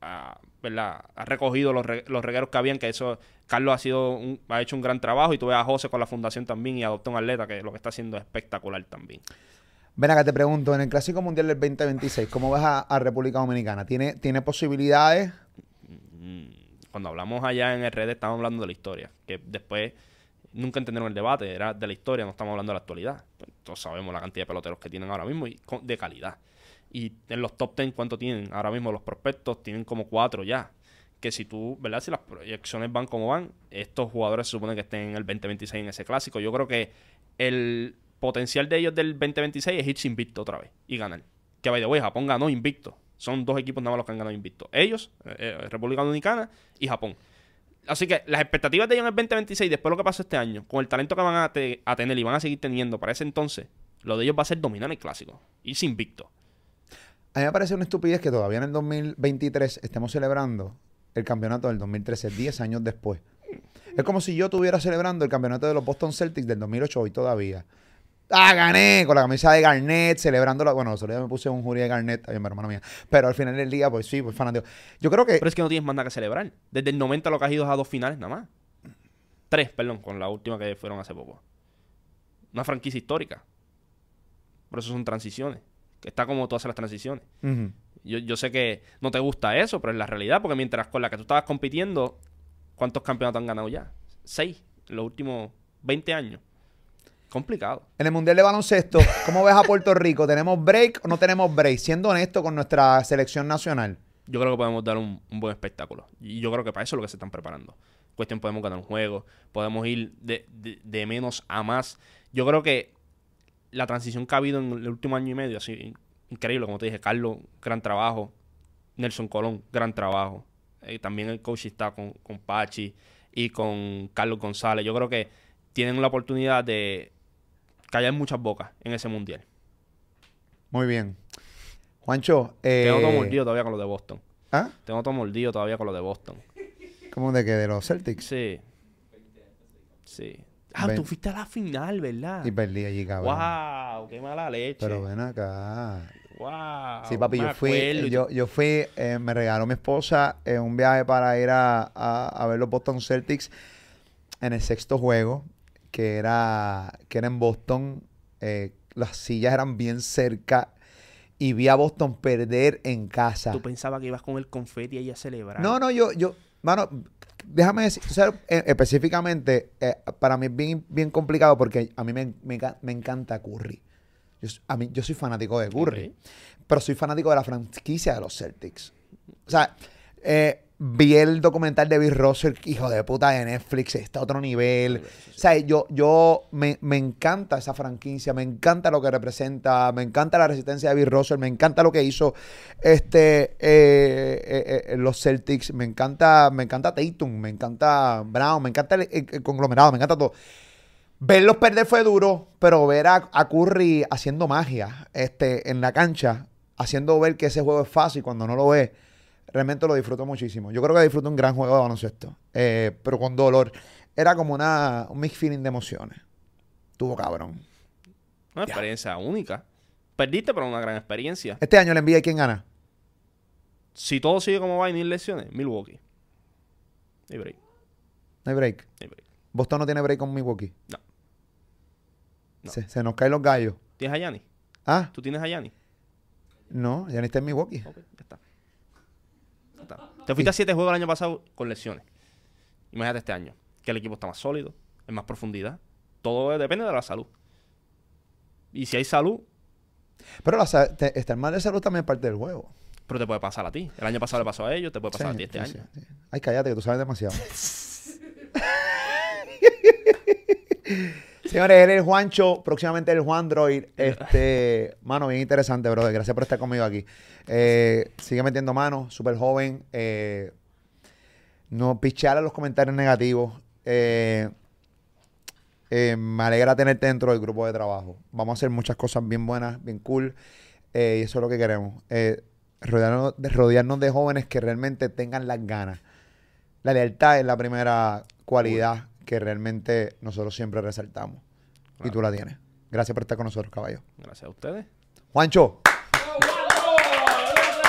ha, ¿verdad? ha recogido los, los regueros que habían, que eso Carlos ha sido ha hecho un gran trabajo y tú ves a José con la fundación también y adoptó un atleta que lo que está haciendo es espectacular también. Ven acá, te pregunto, en el Clásico Mundial del 2026, ¿cómo ves a, República Dominicana? ¿Tiene, ¿Tiene posibilidades? Mm, cuando hablamos allá en el red estamos hablando de la historia, que después nunca entendieron el debate, era de la historia, no estamos hablando de la actualidad. Pues, todos sabemos la cantidad de peloteros que tienen ahora mismo y de calidad. Y en los top 10, ¿cuánto tienen? Ahora mismo los prospectos tienen como cuatro ya. Que si tú, ¿verdad? Si las proyecciones van como van, estos jugadores se supone que estén en el 2026 en ese clásico. Yo creo que el potencial de ellos del 2026 es irse invicto otra vez y ganar. Que vaya de Japón ganó invicto. Son dos equipos nada más los que han ganado invicto. Ellos, eh, eh, República Dominicana y Japón. Así que las expectativas de ellos en el 2026, después de lo que pasó este año, con el talento que van a, a, tener y van a seguir teniendo para ese entonces, lo de ellos va a ser dominar el clásico. Irse invicto. A mí me parece una estupidez que todavía en el 2023 estemos celebrando el campeonato del 2013, 10 años después. Es como si yo estuviera celebrando el campeonato de los Boston Celtics del 2008 hoy todavía. ¡Ah, gané! Con la camisa de Garnett, celebrando la... Bueno, solo me puse un jury de Garnett, ay, mi hermana mía. Pero al final del día, pues sí, pues fanático. Yo creo que... Pero es que no tienes más nada que celebrar. Desde el 90 lo que has ido a dos finales nada más. Tres, perdón, con la última que fueron hace poco. Una franquicia histórica. Por eso son transiciones está como tú haces las transiciones. yo, yo, sé que no te gusta eso, pero es la realidad, porque mientras con la que tú estabas compitiendo, ¿cuántos campeonatos han ganado ya? Seis, en los últimos 20 años. Complicado. En el Mundial de Baloncesto, ¿cómo ves a Puerto Rico? ¿Tenemos break o no tenemos break? Siendo honesto con nuestra selección nacional. Yo creo que podemos dar un, buen espectáculo. Y yo creo que para eso es lo que se están preparando. Cuestión, podemos ganar un juego, podemos ir de, de menos a más. Yo creo que la transición que ha habido en el último año y medio, así increíble, como te dije, Carlos, gran trabajo, Nelson Colón, gran trabajo. Eh, también el coach está con, con Pachi y con Carlos González. Yo creo que tienen la oportunidad de callar muchas bocas en ese mundial. Muy bien. Juancho, eh... Tengo todo mordido todavía con lo de Boston. ¿Ah? Tengo todo mordido todavía con lo de Boston. ¿Cómo de qué? ¿De los Celtics? Sí. Sí. Ah, tú fuiste a la final, ¿verdad? Y perdí allí, cabrón. ¡Wow! ¡Qué mala leche! Pero ven acá. ¡Wow! Sí, papi, yo fui, yo, yo fui, eh, me regaló mi esposa en un viaje para ir a, a, ver los Boston Celtics en el sexto juego, que era, que era en Boston. Eh, las sillas eran bien cerca y vi a Boston perder en casa. ¿Tú pensabas que ibas con el confeti ahí a celebrar? No, no, yo, yo, mano, déjame decir, eh, específicamente, eh, para mí es bien, bien complicado porque a mí me, encanta Curry. Yo, a mí, yo soy fanático de Curry, pero soy fanático de la franquicia de los Celtics. O sea, eh, vi el documental de Bill Russell, hijo de puta de Netflix, está a otro nivel. O sea, yo, yo me, encanta esa franquicia, me encanta lo que representa, me encanta la resistencia de Bill Russell, me encanta lo que hizo este eh, eh, eh, los Celtics, me encanta, me encanta Tatum, me encanta Brown, me encanta el, conglomerado, me encanta todo. Verlos perder fue duro, pero ver a, a, Curry haciendo magia este, en la cancha, haciendo ver que ese juego es fácil cuando no lo ve realmente lo disfruto muchísimo. Yo creo que disfruto un gran juego de baloncesto, eh, pero con dolor. Era como una, un mix feeling de emociones. Tuvo cabrón. Una experiencia única. Perdiste, pero una gran experiencia. Este año le envía quién gana. Si todo sigue como va y ni lesiones, Milwaukee. No hay break. No hay break. No hay break. Boston no tiene break con Milwaukee. No. Se, nos caen los gallos. ¿Tienes a Yanni? ¿Ah? ¿Tú tienes a Yanni? No, Yanni está en Milwaukee. Ok, ya está. Te fuiste a siete juegos el año pasado con lesiones. Imagínate este año, que el equipo está más sólido, en más profundidad. Todo depende de la salud. Y si hay salud. Pero la, estar mal de salud también es parte del juego. Pero te puede pasar a ti. El año pasado le pasó a ellos, te puede pasar a ti este año. Ay, cállate, que tú sabes demasiado. (laughs) (laughs) Señores, él es Juancho, próximamente el Juan Droid. Este, mano, bien interesante, brother. Gracias por estar conmigo aquí. Eh, sigue metiendo mano, súper joven. Eh, no pichear a los comentarios negativos. Eh, me alegra tenerte dentro del grupo de trabajo. Vamos a hacer muchas cosas bien buenas, bien cool. Y eso es lo que queremos. Rodearnos, de, rodearnos de jóvenes que realmente tengan las ganas. La lealtad es la primera cualidad que realmente nosotros siempre resaltamos. Y tú la tienes. Gracias por estar con nosotros, caballo. Gracias a ustedes. Juancho.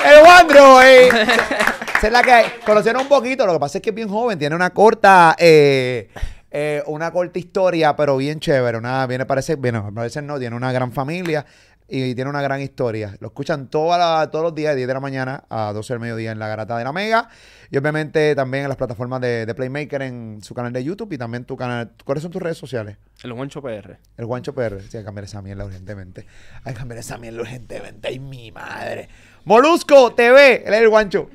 ¡El Wandro! Eh. (laughs) Es la que conocieron un poquito. Lo que pasa es que es bien joven. Tiene una corta... Eh, eh, una corta historia, pero bien chévere. Una, viene, parece, bueno, parece no, tiene una gran familia y tiene una gran historia. Lo escuchan toda todos los días, de 10 de la mañana a 12 del mediodía en la Garata de la Mega. Y obviamente también en las plataformas de, Playmaker en su canal de YouTube y también tu canal. ¿Cuáles son tus redes sociales? El Guancho PR. El Guancho PR. Sí, hay que cambiar esa mierda urgentemente. Hay que cambiar esa mierda urgentemente. ¡Ay, mi madre! Molusco TV. Él es el Guancho.